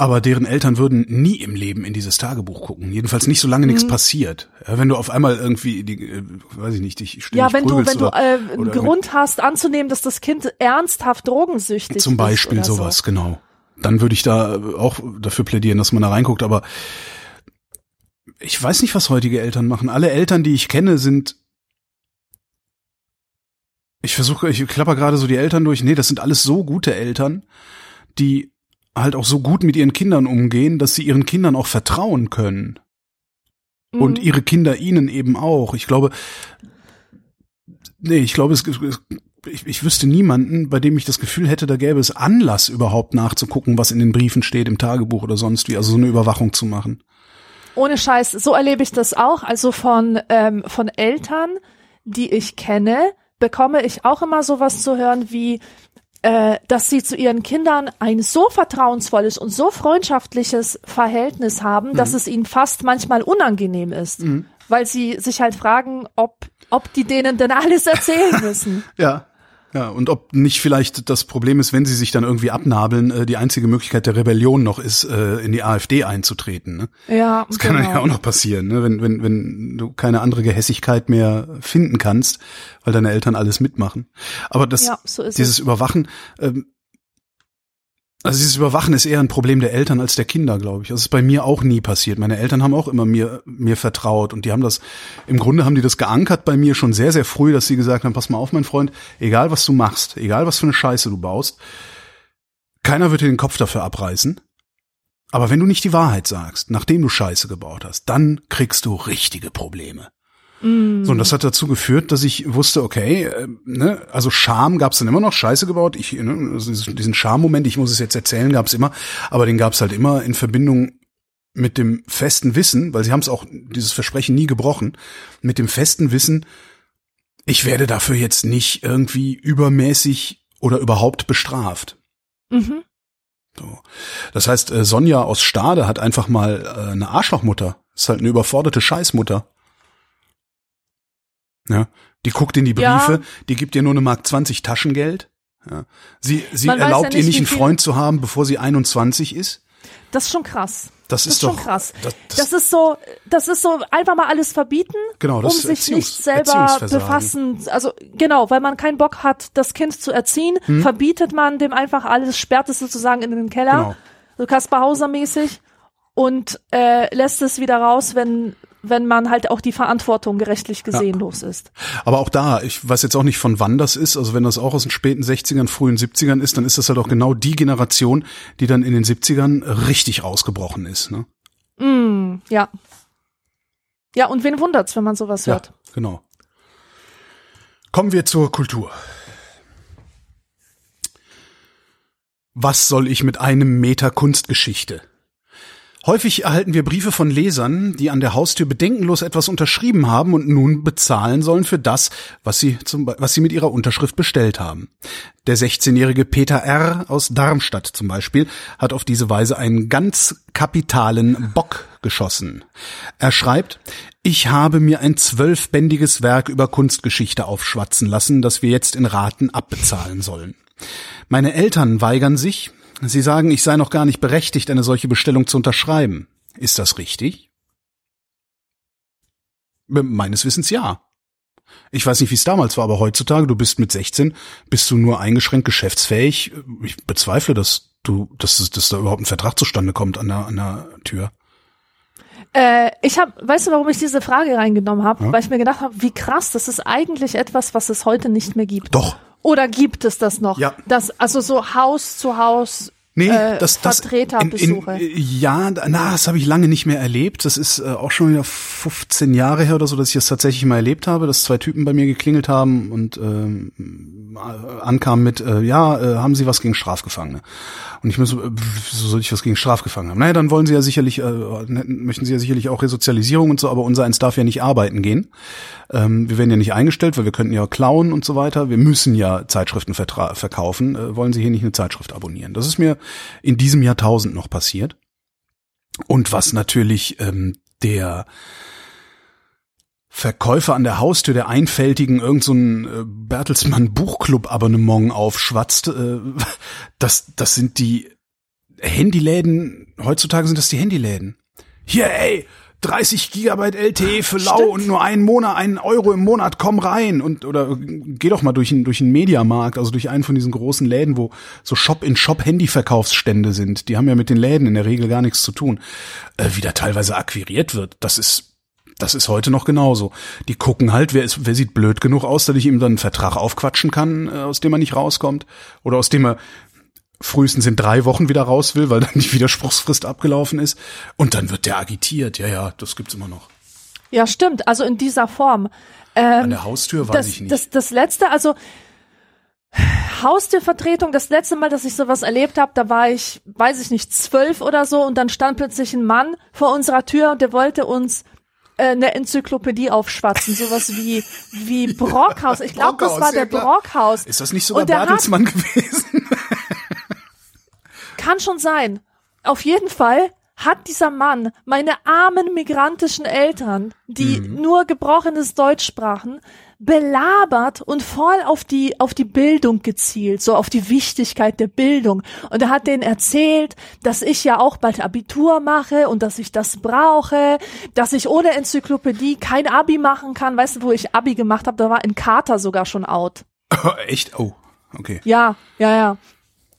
Aber deren Eltern würden nie im Leben in dieses Tagebuch gucken. Jedenfalls nicht, solange mhm. nichts passiert. Ja, wenn du auf einmal irgendwie, die, äh, weiß ich nicht, dich Ja, wenn du, wenn du äh, einen Grund hast anzunehmen, dass das Kind ernsthaft drogensüchtig ist. Zum Beispiel sowas, so. genau. Dann würde ich da auch dafür plädieren, dass man da reinguckt. Aber ich weiß nicht, was heutige Eltern machen. Alle Eltern, die ich kenne, sind ich versuche, ich klapper gerade so die Eltern durch. Nee, das sind alles so gute Eltern, die halt auch so gut mit ihren Kindern umgehen, dass sie ihren Kindern auch vertrauen können. Mhm. Und ihre Kinder ihnen eben auch. Ich glaube, nee, ich glaube, es, es ich, ich wüsste niemanden, bei dem ich das Gefühl hätte, da gäbe es Anlass überhaupt nachzugucken, was in den Briefen steht, im Tagebuch oder sonst wie, also so eine Überwachung zu machen. Ohne Scheiß, so erlebe ich das auch. Also von, ähm, von Eltern, die ich kenne, bekomme ich auch immer sowas zu hören wie, äh, dass sie zu ihren Kindern ein so vertrauensvolles und so freundschaftliches Verhältnis haben, dass es ihnen fast manchmal unangenehm ist, weil sie sich halt fragen, ob, ob die denen denn alles erzählen müssen. Ja. Ja, und ob nicht vielleicht das Problem ist, wenn sie sich dann irgendwie abnabeln, äh, die einzige Möglichkeit der Rebellion noch ist, äh, in die AfD einzutreten. Ne? ja, Das kann dann genau. ja auch noch passieren, ne? wenn, wenn, wenn du keine andere Gehässigkeit mehr finden kannst, weil deine Eltern alles mitmachen. Aber das, Ja, so dieses Überwachen, ähm, also dieses Überwachen ist eher ein Problem der Eltern als der Kinder, glaube ich. Das ist bei mir auch nie passiert. Meine Eltern haben auch immer mir, mir vertraut und die haben das, im Grunde haben die das geankert bei mir schon sehr, sehr früh, dass sie gesagt haben, pass mal auf, mein Freund, egal was du machst, egal was für eine Scheiße du baust, keiner wird dir den Kopf dafür abreißen. Aber wenn du nicht die Wahrheit sagst, nachdem du Scheiße gebaut hast, dann kriegst du richtige Probleme. Mm. So, und das hat dazu geführt, dass ich wusste, okay, äh, ne, also Scham gab's dann immer noch, Scheiße gebaut, ich, ne, also diesen- Scham-Moment, ich muss es jetzt erzählen, gab's immer, aber den gab's halt immer in Verbindung mit dem festen Wissen, weil sie haben es auch, dieses Versprechen nie gebrochen, mit dem festen Wissen, ich werde dafür jetzt nicht irgendwie übermäßig oder überhaupt bestraft. Mhm. So. Das heißt, äh, Sonja aus Stade hat einfach mal äh, eine Arschlochmutter. Ist halt eine überforderte Scheißmutter. Ja. Die guckt in die Ja. Briefe, die gibt ihr nur eine Mark 20 Taschengeld. Ja. Sie, sie Man erlaubt ja ihr nicht, nicht wie einen Freund zu haben, bevor sie 21 ist. Das ist schon krass. Das, Das ist ist schon doch krass. Das, das, Das ist so, das ist so einfach mal alles verbieten, Genau, das um sich nicht selber befassen. Also genau, weil man keinen Bock hat, das Kind zu erziehen, Hm? verbietet man dem einfach alles, sperrt es sozusagen in den Keller, Genau. so Kaspar Hauser mäßig und äh, lässt es wieder raus, wenn wenn man halt auch die Verantwortung gerechtlich gesehen los ist. Aber auch da, ich weiß jetzt auch nicht von wann das ist, also wenn das auch aus den späten 60ern, frühen 70ern ist, dann ist das halt auch genau die Generation, die dann in den 70ern richtig ausgebrochen ist. Ne? Mm, ja. Ja, und wen wundert's, wenn man sowas hört? Ja, genau. Kommen wir zur Kultur. Was soll ich mit einem Meter Kunstgeschichte? Häufig erhalten wir Briefe von Lesern, die an der Haustür bedenkenlos etwas unterschrieben haben und nun bezahlen sollen für das, was sie, zum, was sie mit ihrer Unterschrift bestellt haben. Der 16-jährige Peter R. aus Darmstadt zum Beispiel hat auf diese Weise einen ganz kapitalen Bock geschossen. Er schreibt, ich habe mir ein zwölfbändiges Werk über Kunstgeschichte aufschwatzen lassen, das wir jetzt in Raten abbezahlen sollen. Meine Eltern weigern sich. Sie sagen, ich sei noch gar nicht berechtigt, eine solche Bestellung zu unterschreiben. Ist das richtig? Meines Wissens ja. Ich weiß nicht, wie es damals war, aber heutzutage, du bist mit 16, bist du nur eingeschränkt geschäftsfähig. Ich bezweifle, dass du, dass, dass da überhaupt ein Vertrag zustande kommt an der, an der Tür. Äh, ich habe, weißt du, warum ich diese Frage reingenommen habe? Weil ich mir gedacht habe, wie krass, das ist eigentlich etwas, was es heute nicht mehr gibt. Doch. Oder gibt es das noch? Ja. Das, also so Haus zu Haus Nee, äh, das, das Vertreterbesuche. In, in, ja, na, das habe ich lange nicht mehr erlebt. Das ist äh, auch schon wieder 15 Jahre her oder so, dass ich das tatsächlich mal erlebt habe, dass zwei Typen bei mir geklingelt haben und ähm, äh, ankamen mit, äh, ja, äh, haben Sie was gegen Strafgefangene? Und ich mir so, äh, soll ich was gegen Strafgefangene haben? Naja, dann wollen Sie ja sicherlich, äh, ne- möchten Sie ja sicherlich auch Resozialisierung und so, aber unser eins darf ja nicht arbeiten gehen. Ähm, wir werden ja nicht eingestellt, weil wir könnten ja klauen und so weiter. Wir müssen ja Zeitschriften verkaufen. Äh, wollen Sie hier nicht eine Zeitschrift abonnieren? Das ist mir in diesem Jahrtausend noch passiert. Und was natürlich ähm, der Verkäufer an der Haustür der Einfältigen irgend so ein äh, Bertelsmann Buchclub Abonnement aufschwatzt, äh, das, das sind die Handyläden, heutzutage sind das die Handyläden. Hier, ey, 30 Gigabyte LTE für lau Stimmt. und nur einen Monat, einen Euro im Monat, komm rein und oder geh doch mal durch einen durch einen Mediamarkt, also durch einen von diesen großen Läden, wo so Shop-in-Shop Handyverkaufsstände sind. Die haben ja mit den Läden in der Regel gar nichts zu tun. Äh, wie da teilweise akquiriert wird, das ist das ist heute noch genauso. Die gucken halt, wer ist, wer sieht blöd genug aus, dass ich ihm dann einen Vertrag aufquatschen kann, äh, aus dem er nicht rauskommt oder aus dem er frühestens in drei Wochen wieder raus will, weil dann die Widerspruchsfrist abgelaufen ist. Und dann wird der agitiert. Ja, ja, das gibt's immer noch. Ja, stimmt. Also in dieser Form. Ähm, An der Haustür weiß das, ich nicht. Das, das letzte, also Haustürvertretung, das letzte Mal, dass ich sowas erlebt habe, da war ich, weiß ich nicht, zwölf oder so und dann stand plötzlich ein Mann vor unserer Tür und der wollte uns eine Enzyklopädie aufschwatzen, sowas wie wie Brockhaus. Ich glaube, das war der ja, Brockhaus. Ist das nicht sogar Bertelsmann gewesen? kann schon sein. Auf jeden Fall hat dieser Mann meine armen migrantischen Eltern, die mhm. nur gebrochenes Deutsch sprachen, belabert und voll auf die, auf die Bildung gezielt, so auf die Wichtigkeit der Bildung. Und er hat denen erzählt, dass ich ja auch bald Abitur mache und dass ich das brauche, dass ich ohne Enzyklopädie kein Abi machen kann. Weißt du, wo ich Abi gemacht habe, da war ein Kater sogar schon out. Echt? Oh, okay. Ja, ja, ja.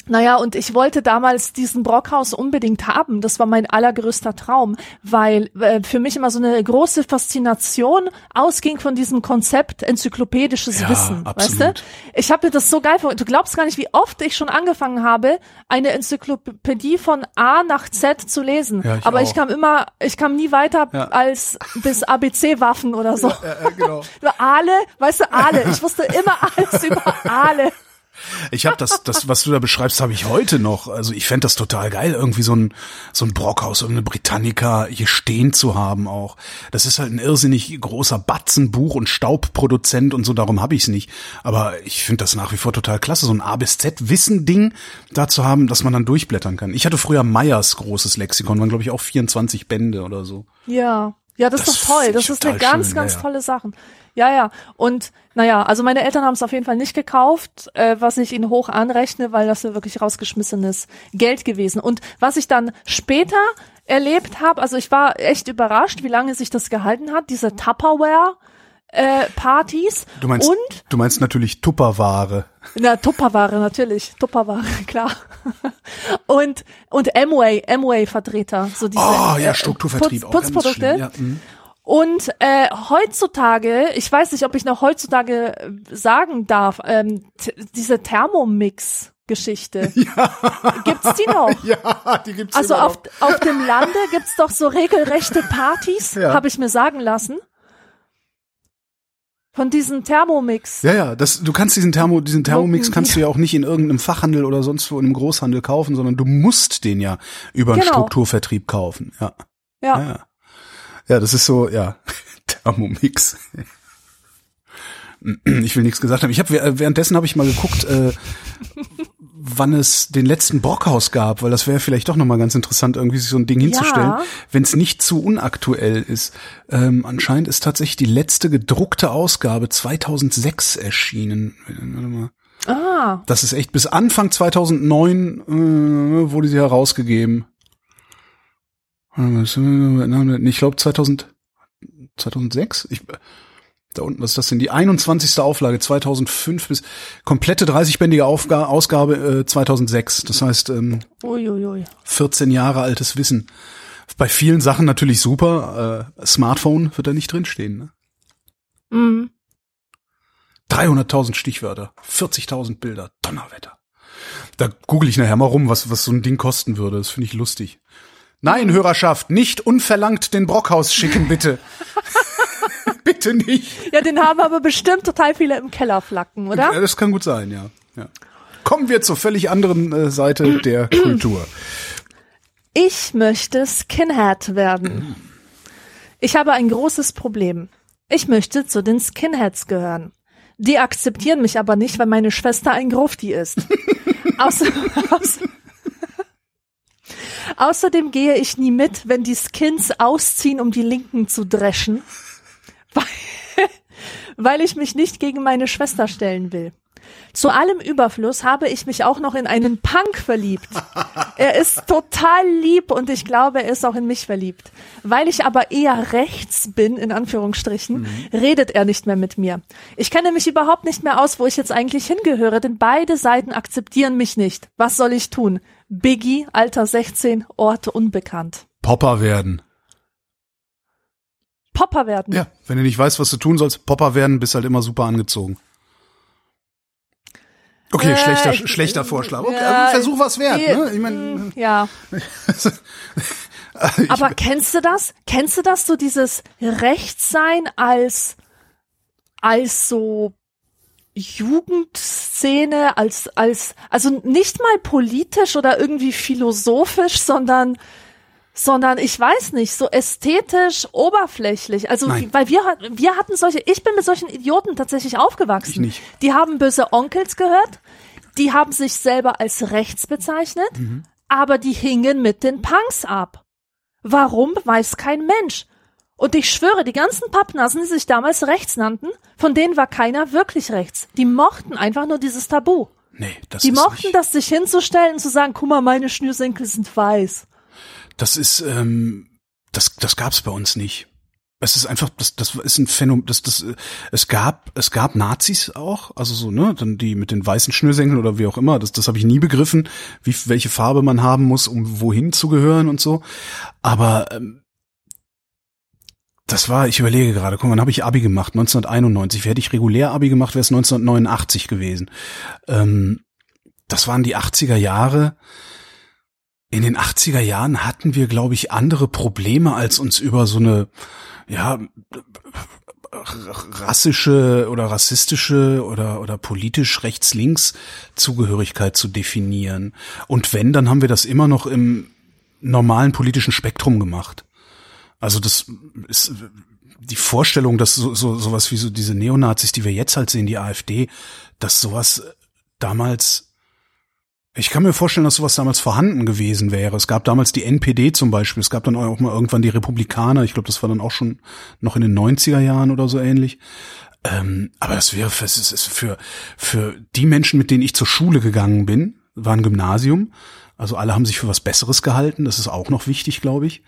Naja, und ich wollte damals diesen Brockhaus unbedingt haben. Das war mein allergrößter Traum, weil äh, für mich immer so eine große Faszination ausging von diesem Konzept enzyklopädisches ja, Wissen. Absolut. Weißt du? Ich habe mir das so geil vor. Du glaubst gar nicht, wie oft ich schon angefangen habe, eine Enzyklopädie von A nach Z zu lesen. Ja, ich Aber auch. ich kam immer, ich kam nie weiter ja. als bis ABC-Waffen oder so. Ja, genau. Aale, weißt du, Aale. Ich wusste immer alles über Aale. Ich habe das, das, was du da beschreibst, habe ich heute noch. Also ich fände das total geil, irgendwie so ein so ein Brockhaus, eine Britannica hier stehen zu haben auch. Das ist halt ein irrsinnig großer Batzen, Buch- und Staubproduzent und so, darum habe ich es nicht. Aber ich finde das nach wie vor total klasse, so ein A bis Z-Wissen-Ding da zu haben, dass man dann durchblättern kann. Ich hatte früher Meyers großes Lexikon, waren glaube ich auch 24 Bände oder so. Ja, ja, das, das ist doch toll. Das ist eine ganz, schön, ganz ja, tolle Sache. Ja, ja. Und naja, also meine Eltern haben es auf jeden Fall nicht gekauft, äh, was ich ihnen hoch anrechne, weil das ja wirklich rausgeschmissenes Geld gewesen. Und was ich dann später erlebt habe, also ich war echt überrascht, wie lange sich das gehalten hat, diese Tupperware. Äh, Partys du meinst, und du meinst natürlich Tupperware. Na, Tupperware natürlich, Tupperware, klar. und und Amway, Amway Vertreter, so diese Oh, ja, Strukturvertrieb Putz, Putzprodukte. Ja, mhm. Und äh, heutzutage, ich weiß nicht, ob ich noch heutzutage äh, sagen darf, ähm, diese Thermomix. Geschichte. Ja. Gibt's die noch? Ja, die gibt's Also auf, noch. auf dem Lande gibt's doch so regelrechte Partys, ja. habe ich mir sagen lassen. Von diesem Thermomix. Ja, ja, das, du kannst diesen Thermo, diesen Thermomix kannst du ja auch nicht in irgendeinem Fachhandel oder sonst wo in einem Großhandel kaufen, sondern du musst den ja über einen genau. Strukturvertrieb kaufen. Ja. Ja. ja. Ja, das ist so, ja, Thermomix. Ich will nichts gesagt haben. Ich habe währenddessen habe ich mal geguckt, äh, wann es den letzten Brockhaus gab, weil das wäre vielleicht doch nochmal ganz interessant, irgendwie sich so ein Ding hinzustellen, ja. wenn es nicht zu unaktuell ist. Ähm, anscheinend ist tatsächlich die letzte gedruckte Ausgabe 2006 erschienen. Warte mal. Ah. Das ist echt bis Anfang 2009 äh, wurde sie herausgegeben. Ich glaube 2000, 2006? Ich, da unten, was ist das denn? Die 21. Auflage 2005 bis komplette 30-bändige Ausgabe äh, 2006. Das heißt, ähm, Uiuiui. 14 Jahre altes Wissen. Bei vielen Sachen natürlich super. Äh, Smartphone wird da nicht drinstehen. Ne? Mhm. 300.000 Stichwörter, 40.000 Bilder, Donnerwetter. Da google ich nachher mal rum, was, was so ein Ding kosten würde. Das finde ich lustig. Nein, Hörerschaft, nicht unverlangt den Brockhaus schicken, bitte. bitte nicht. Ja, den haben aber bestimmt total viele im Keller flacken, oder? Ja, das kann gut sein, ja. ja. Kommen wir zur völlig anderen äh, Seite der Kultur. Ich möchte Skinhead werden. Ich habe ein großes Problem. Ich möchte zu den Skinheads gehören. Die akzeptieren mich aber nicht, weil meine Schwester ein Grufti ist. außer, außer, Außerdem gehe ich nie mit, wenn die Skins ausziehen, um die Linken zu dreschen, weil, weil ich mich nicht gegen meine Schwester stellen will. Zu allem Überfluss habe ich mich auch noch in einen Punk verliebt. Er ist total lieb und ich glaube, er ist auch in mich verliebt. Weil ich aber eher rechts bin, in Anführungsstrichen, mhm. redet er nicht mehr mit mir. Ich kenne mich überhaupt nicht mehr aus, wo ich jetzt eigentlich hingehöre, denn beide Seiten akzeptieren mich nicht. Was soll ich tun? Biggie, Alter 16, Ort unbekannt. Popper werden. Popper werden. Ja, wenn du nicht weißt, was du tun sollst, Popper werden, bist halt immer super angezogen. Okay, Äh, schlechter, ich- schlechter Vorschlag. Okay, Ja, also Versuch was wert, die- ne? Ich meine, Ja. Aber kennst du das? Kennst du das so dieses Rechtssein als als so Jugendszene, als als also nicht mal politisch oder irgendwie philosophisch, sondern sondern ich weiß nicht, so ästhetisch, oberflächlich. Also, Nein. weil wir, wir hatten solche, ich bin mit solchen Idioten tatsächlich aufgewachsen. Ich nicht. Die haben böse Onkels gehört, die haben sich selber als rechts bezeichnet, Mhm. aber die hingen mit den Punks ab. Warum, weiß kein Mensch. Und ich schwöre, die ganzen Pappnasen, die sich damals rechts nannten, von denen war keiner wirklich rechts. Die mochten einfach nur dieses Tabu. nee, das Die ist mochten nicht, das, sich hinzustellen und zu sagen, guck mal, meine Schnürsenkel sind weiß. Das ist, ähm, das, das gab's bei uns nicht. Es ist einfach, das, das ist ein Phänomen, das, das, äh, es gab, es gab Nazis auch, also so, ne, dann die mit den weißen Schnürsenkeln oder wie auch immer, das, das habe ich nie begriffen, wie, welche Farbe man haben muss, um wohin zu gehören und so. Aber, ähm, das war, ich überlege gerade, guck mal, wann habe ich Abi gemacht? 1991. Hätte ich regulär Abi gemacht, wäre es 1989 gewesen. Ähm, das waren die 80er Jahre. In den 80er Jahren hatten wir, glaube ich, andere Probleme, als uns über so eine, ja, rassische oder rassistische oder, oder politisch rechts-links Zugehörigkeit zu definieren. Und wenn, dann haben wir das immer noch im normalen politischen Spektrum gemacht. Also das ist die Vorstellung, dass so, so sowas wie so diese Neonazis, die wir jetzt halt sehen, die AfD, dass sowas damals ich kann mir vorstellen, dass sowas damals vorhanden gewesen wäre. Es gab damals die NPD zum Beispiel. Es gab dann auch mal irgendwann die Republikaner. Ich glaube, das war dann auch schon noch in den 90er Jahren oder so ähnlich. Ähm, aber das wäre für, für, für die Menschen, mit denen ich zur Schule gegangen bin, war ein Gymnasium. Also alle haben sich für was Besseres gehalten. Das ist auch noch wichtig, glaube ich.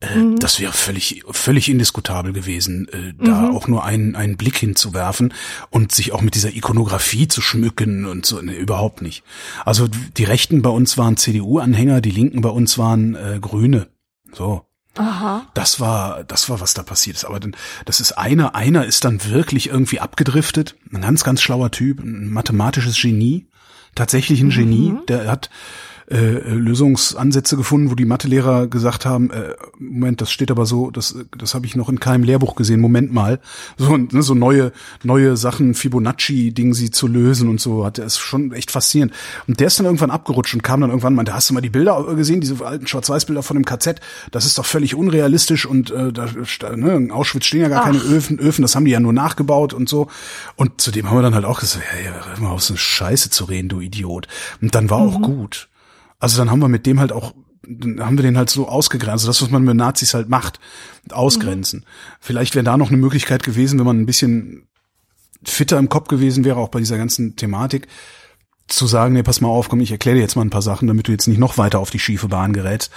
Äh, Das wäre völlig, völlig indiskutabel gewesen, äh, da auch nur einen, einen Blick hinzuwerfen und sich auch mit dieser Ikonografie zu schmücken und so, ne, überhaupt nicht. Also die Rechten bei uns waren CDU-Anhänger, die Linken bei uns waren äh, Grüne. So. Aha. Das war, das war, was da passiert ist. Aber dann, das ist einer, einer ist dann wirklich irgendwie abgedriftet. Ein ganz, ganz schlauer Typ, ein mathematisches Genie, tatsächlich ein Genie. Der hat äh, Lösungsansätze gefunden, wo die Mathelehrer gesagt haben, äh, Moment, das steht aber so, das, das habe ich noch in keinem Lehrbuch gesehen. Moment mal, so ne, so neue neue Sachen, Fibonacci-Ding sie zu lösen und so. Hat er ist schon echt faszinierend. Und der ist dann irgendwann abgerutscht und kam dann irgendwann mal, hast du mal die Bilder gesehen, diese alten Schwarz-Weiß-Bilder von dem KZ? Das ist doch völlig unrealistisch und äh, da ne, in Auschwitz stehen ja gar keine Öfen, Öfen, das haben die ja nur nachgebaut und so. Und zudem haben wir dann halt auch gesagt, ja, ja, hör mal auf so eine Scheiße zu reden, du Idiot. Und dann war auch gut. Also dann haben wir mit dem halt auch, dann haben wir den halt so ausgegrenzt, also das, was man mit Nazis halt macht, ausgrenzen. Vielleicht wäre da noch eine Möglichkeit gewesen, wenn man ein bisschen fitter im Kopf gewesen wäre, auch bei dieser ganzen Thematik, zu sagen, nee, pass mal auf, komm, ich erkläre dir jetzt mal ein paar Sachen, damit du jetzt nicht noch weiter auf die schiefe Bahn gerätst.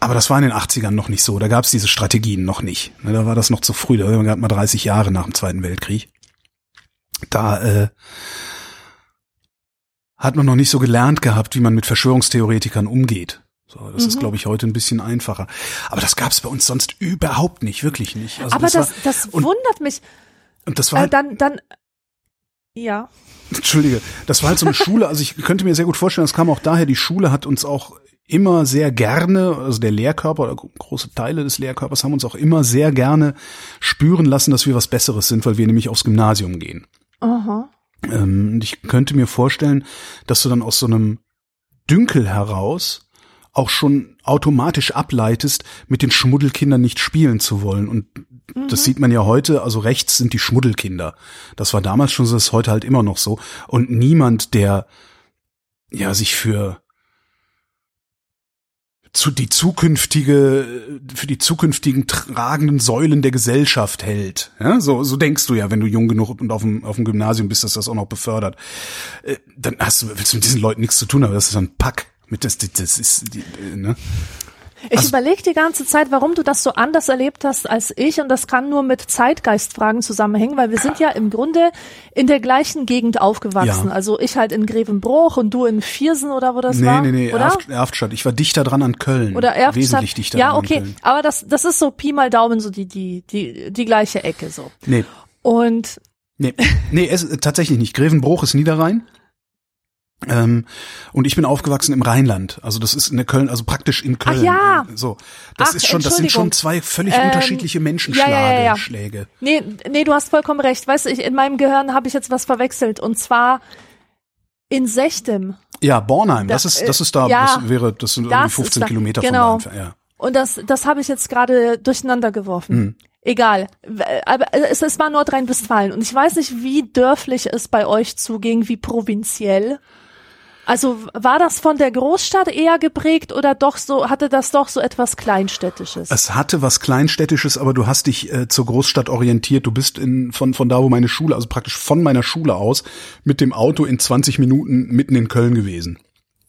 Aber das war in den 80ern noch nicht so. Da gab es diese Strategien noch nicht. Ne, Da war das noch zu früh. Da waren gerade mal 30 Jahre nach dem Zweiten Weltkrieg. Da äh, hat man noch nicht so gelernt gehabt, wie man mit Verschwörungstheoretikern umgeht. So, das ist, glaube ich, heute ein bisschen einfacher. Aber das gab es bei uns sonst überhaupt nicht, wirklich nicht. Also Aber das, war, das und, wundert mich. und das war Äh, halt, dann, dann, ja. Entschuldige, das war halt so eine Schule, also ich könnte mir sehr gut vorstellen, das kam auch daher, die Schule hat uns auch immer sehr gerne, also der Lehrkörper oder große Teile des Lehrkörpers haben uns auch immer sehr gerne spüren lassen, dass wir was Besseres sind, weil wir nämlich aufs Gymnasium gehen. Aha. Ähm, und ich könnte mir vorstellen, dass du dann aus so einem Dünkel heraus auch schon automatisch ableitest, mit den Schmuddelkindern nicht spielen zu wollen. Und das sieht man ja heute, also rechts sind die Schmuddelkinder. Das war damals schon so, das ist heute halt immer noch so. Und niemand, der ja sich für zu die zukünftige für die zukünftigen tragenden Säulen der Gesellschaft hält. Ja, so so denkst du ja, wenn du jung genug und auf dem auf dem Gymnasium bist, dass das auch noch befördert. Äh, Dann hast du willst du mit diesen Leuten nichts zu tun, aber das ist ein Pack mit das das ist die, äh, ne? Ich Also- überlege die ganze Zeit, warum du das so anders erlebt hast als ich und das kann nur mit Zeitgeistfragen zusammenhängen, weil wir sind ja im Grunde in der gleichen Gegend aufgewachsen. Ja. Also ich halt in Grevenbruch und du in Viersen oder wo das Nee, war. nee, nee, oder? Erft, Erftstadt. Ich war dichter dran an Köln. oder Erftstadt. Wesentlich dichter ja, dran okay, an Köln. aber das das ist so Pi mal Daumen so die die die die gleiche Ecke so. Nee, Und nee, nee, es, tatsächlich nicht. Grevenbruch ist Niederrhein. Ähm, und ich bin aufgewachsen im Rheinland. Also das ist in der Köln, also praktisch in Köln. Ach ja. So. Das Ach, ist schon, das sind schon zwei völlig ähm, unterschiedliche Menschenschläge. Ja, ja, ja, Schläge. Nee, nee, du hast vollkommen recht. Weißt du, in meinem Gehirn habe ich jetzt was verwechselt. Und zwar in Sechtem. Ja, Bornheim, das ist, das ist da, das wäre, das sind irgendwie 15 Kilometer genau. von da ja. Und das, das habe ich jetzt gerade durcheinander geworfen. Mhm. Egal. Aber es, es war Nordrhein-Westfalen und ich weiß nicht, wie dörflich es bei euch zuging, wie provinziell. Also war das von der Großstadt eher geprägt oder doch so, hatte das doch so etwas Kleinstädtisches? Es hatte was Kleinstädtisches, aber du hast dich äh, zur Großstadt orientiert. Du bist in, von, von da, wo meine Schule, also praktisch von meiner Schule aus, mit dem Auto in 20 Minuten mitten in Köln gewesen.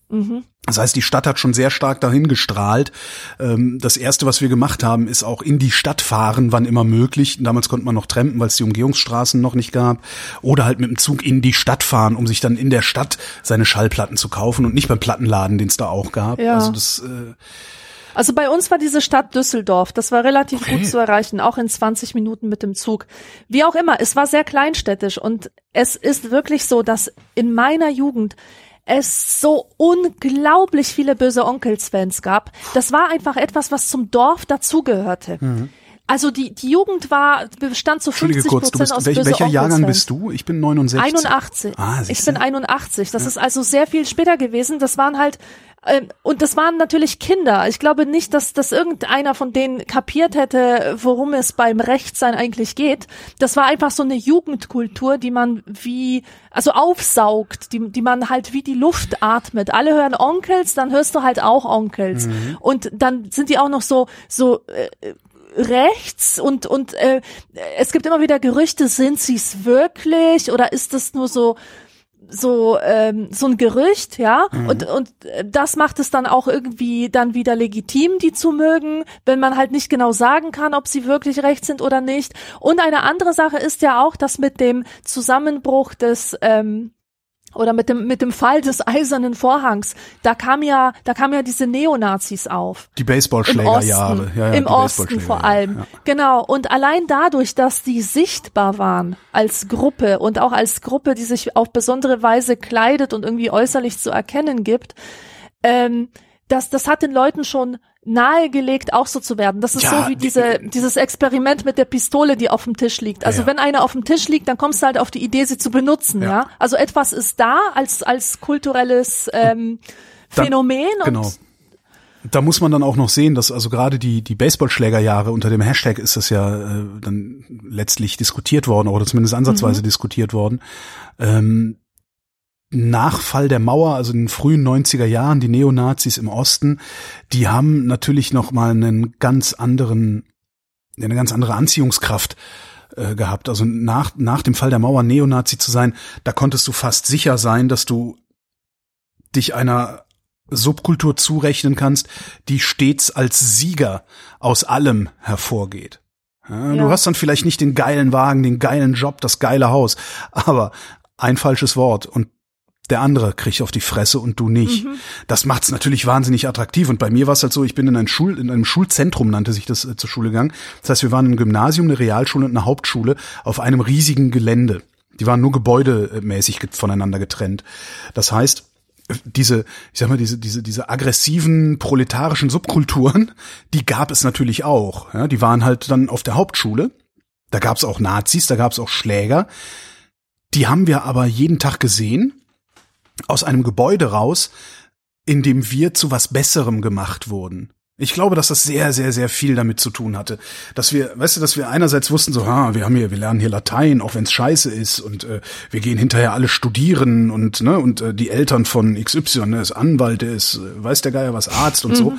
Mhm. Das heißt, die Stadt hat schon sehr stark dahin gestrahlt. Ähm, das erste, was wir gemacht haben, ist auch in die Stadt fahren, wann immer möglich. Damals konnte man noch trampen, weil es die Umgehungsstraßen noch nicht gab. Oder halt mit dem Zug in die Stadt fahren, um sich dann in der Stadt seine Schallplatten zu kaufen und nicht beim Plattenladen, den es da auch gab. Ja. Also das, äh also bei uns war diese Stadt Düsseldorf. Das war relativ okay. gut zu erreichen, auch in 20 Minuten mit dem Zug. Wie auch immer, es war sehr kleinstädtisch und es ist wirklich so, dass in meiner Jugend es so unglaublich viele böse Onkels-Fans gab. Das war einfach etwas, was zum Dorf dazugehörte. Mhm. Also die, die Jugend war, bestand zu 50 kurz, Prozent aus welch, böse Welcher Jahrgang bist du? Ich bin 69. 81. Ah, ich bin 81. Das ja. ist also sehr viel später gewesen. Das waren halt ähm, und das waren natürlich Kinder. Ich glaube nicht, dass, dass irgendeiner von denen kapiert hätte, worum es beim Rechtsein eigentlich geht. Das war einfach so eine Jugendkultur, die man wie, also aufsaugt, die, die man halt wie die Luft atmet. Alle hören Onkels, dann hörst du halt auch Onkels. Mhm. Und dann sind die auch noch so, so, äh, rechts und und äh, es gibt immer wieder Gerüchte, sind sie es wirklich oder ist das nur so so ähm, so ein Gerücht, ja, mhm. und und das macht es dann auch irgendwie dann wieder legitim, die zu mögen, wenn man halt nicht genau sagen kann, ob sie wirklich recht sind oder nicht. Und eine andere Sache ist ja auch, dass mit dem Zusammenbruch des ähm, oder mit dem mit dem Fall des eisernen Vorhangs, da kam ja da kam ja diese Neonazis auf. Die Baseballschlägerjahre, ja, ja, im Osten vor allem. Ja. Genau und allein dadurch, dass die sichtbar waren als Gruppe und auch als Gruppe, die sich auf besondere Weise kleidet und irgendwie äußerlich zu erkennen gibt, ähm, das das hat den Leuten schon nahegelegt, auch so zu werden. Das ist ja, so wie diese, dieses Experiment mit der Pistole, die auf dem Tisch liegt. Also ja. wenn eine auf dem Tisch liegt, dann kommst du halt auf die Idee, sie zu benutzen. Ja. ja? Also etwas ist da als als kulturelles ähm, Phänomen. Dann, genau. Da muss man dann auch noch sehen, dass also gerade die die Baseballschlägerjahre unter dem Hashtag ist das ja äh, dann letztlich diskutiert worden oder zumindest ansatzweise mhm. diskutiert worden. Ähm, nach Fall der Mauer, also in den frühen 90er Jahren, die Neonazis im Osten, die haben natürlich noch mal einen ganz anderen, eine ganz andere Anziehungskraft äh, gehabt. Also nach, nach dem Fall der Mauer Neonazi zu sein, da konntest du fast sicher sein, dass du dich einer Subkultur zurechnen kannst, die stets als Sieger aus allem hervorgeht. Ja, ja. Du hast dann vielleicht nicht den geilen Wagen, den geilen Job, das geile Haus, aber ein falsches Wort und der andere kriegt auf die Fresse und du nicht. Mhm. Das macht's natürlich wahnsinnig attraktiv. Und bei mir war es halt so, ich bin in, ein Schul, in einem Schulzentrum, nannte sich das, äh, zur Schule gegangen. Das heißt, wir waren ein Gymnasium, eine Realschule und eine Hauptschule auf einem riesigen Gelände. Die waren nur gebäudemäßig voneinander getrennt. Das heißt, diese, ich sag mal, diese, diese, diese aggressiven proletarischen Subkulturen, die gab es natürlich auch. Ja, die waren halt dann auf der Hauptschule. Da gab's auch Nazis, da gab's auch Schläger. Die haben wir aber jeden Tag gesehen aus einem Gebäude raus, in dem wir zu was Besserem gemacht wurden. Ich glaube, dass das sehr, sehr, sehr viel damit zu tun hatte. Dass wir, weißt du, dass wir einerseits wussten, so, ha, wir haben hier, wir lernen hier Latein, auch wenn es scheiße ist, und äh, wir gehen hinterher alle studieren und, ne, und äh, die Eltern von XY, ne, ist Anwalt, der ist, weiß der Geier was, Arzt und mhm. so.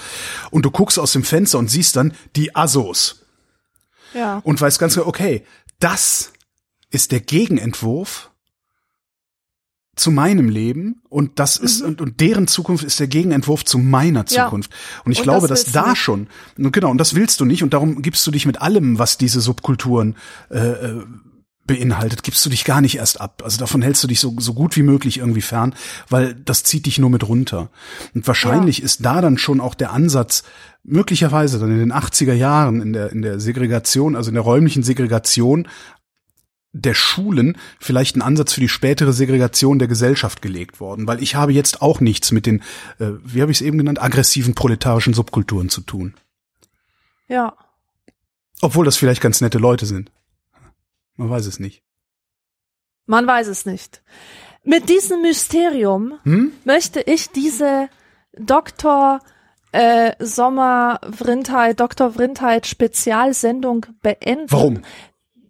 Und du guckst aus dem Fenster und siehst dann die Assos. Ja. Und weißt ganz genau, okay, das ist der Gegenentwurf zu meinem Leben und das ist mhm. und, und deren Zukunft ist der Gegenentwurf zu meiner Zukunft. Ja. Und ich und glaube, das dass da nicht. schon und genau und das willst du nicht und darum gibst du dich mit allem, was diese Subkulturen äh, äh, beinhaltet, gibst du dich gar nicht erst ab. Also davon hältst du dich so, so gut wie möglich irgendwie fern, weil das zieht dich nur mit runter. Und wahrscheinlich ja. ist da dann schon auch der Ansatz, möglicherweise dann in den 80er Jahren in der, in der Segregation, also in der räumlichen Segregation der Schulen vielleicht ein Ansatz für die spätere Segregation der Gesellschaft gelegt worden, weil ich habe jetzt auch nichts mit den, äh, wie habe ich es eben genannt, aggressiven proletarischen Subkulturen zu tun. Ja. Obwohl das vielleicht ganz nette Leute sind. Man weiß es nicht. Man weiß es nicht. Mit diesem Mysterium Hm? möchte ich diese Dr. Äh, Sommer Vrindheit, Dr. Vrindheit Spezialsendung beenden. Warum?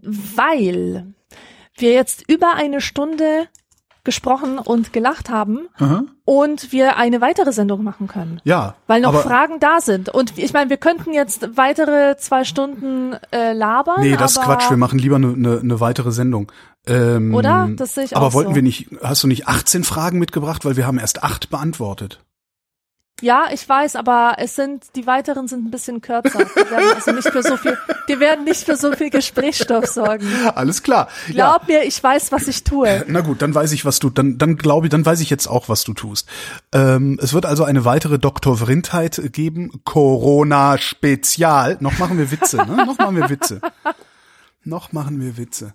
Weil wir jetzt über eine Stunde gesprochen und gelacht haben Aha. und wir eine weitere Sendung machen können. Ja. Weil noch aber, Fragen da sind. Und ich meine, wir könnten jetzt weitere zwei Stunden äh, labern. Nee, das ist aber, Quatsch. Wir machen lieber eine ne, ne weitere Sendung. Ähm, Oder? Das sehe ich Aber auch wollten so. wir nicht, hast du nicht 18 Fragen mitgebracht? Weil wir haben erst acht beantwortet. Ja, ich weiß, aber es sind, die weiteren sind ein bisschen kürzer. Die werden also nicht für so viel, die werden nicht für so viel Gesprächsstoff sorgen. Alles klar. Glaub mir, ich weiß, was ich tue. Na gut, dann weiß ich, was du, dann, dann glaube ich, dann weiß ich jetzt auch, was du tust. Ähm, es wird also eine weitere Dr. Vrindheit geben. Corona-Spezial. Noch machen wir Witze, ne? Noch machen wir Witze. Noch machen wir Witze.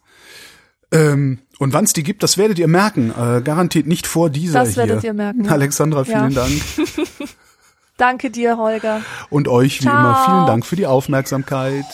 Ähm, und wann es die gibt, das werdet ihr merken. Äh, garantiert nicht vor dieser Das hier. werdet ihr merken. Alexandra, vielen Ja. Dank. Danke dir, Holger. Und euch wie Ciao. immer vielen Dank für die Aufmerksamkeit.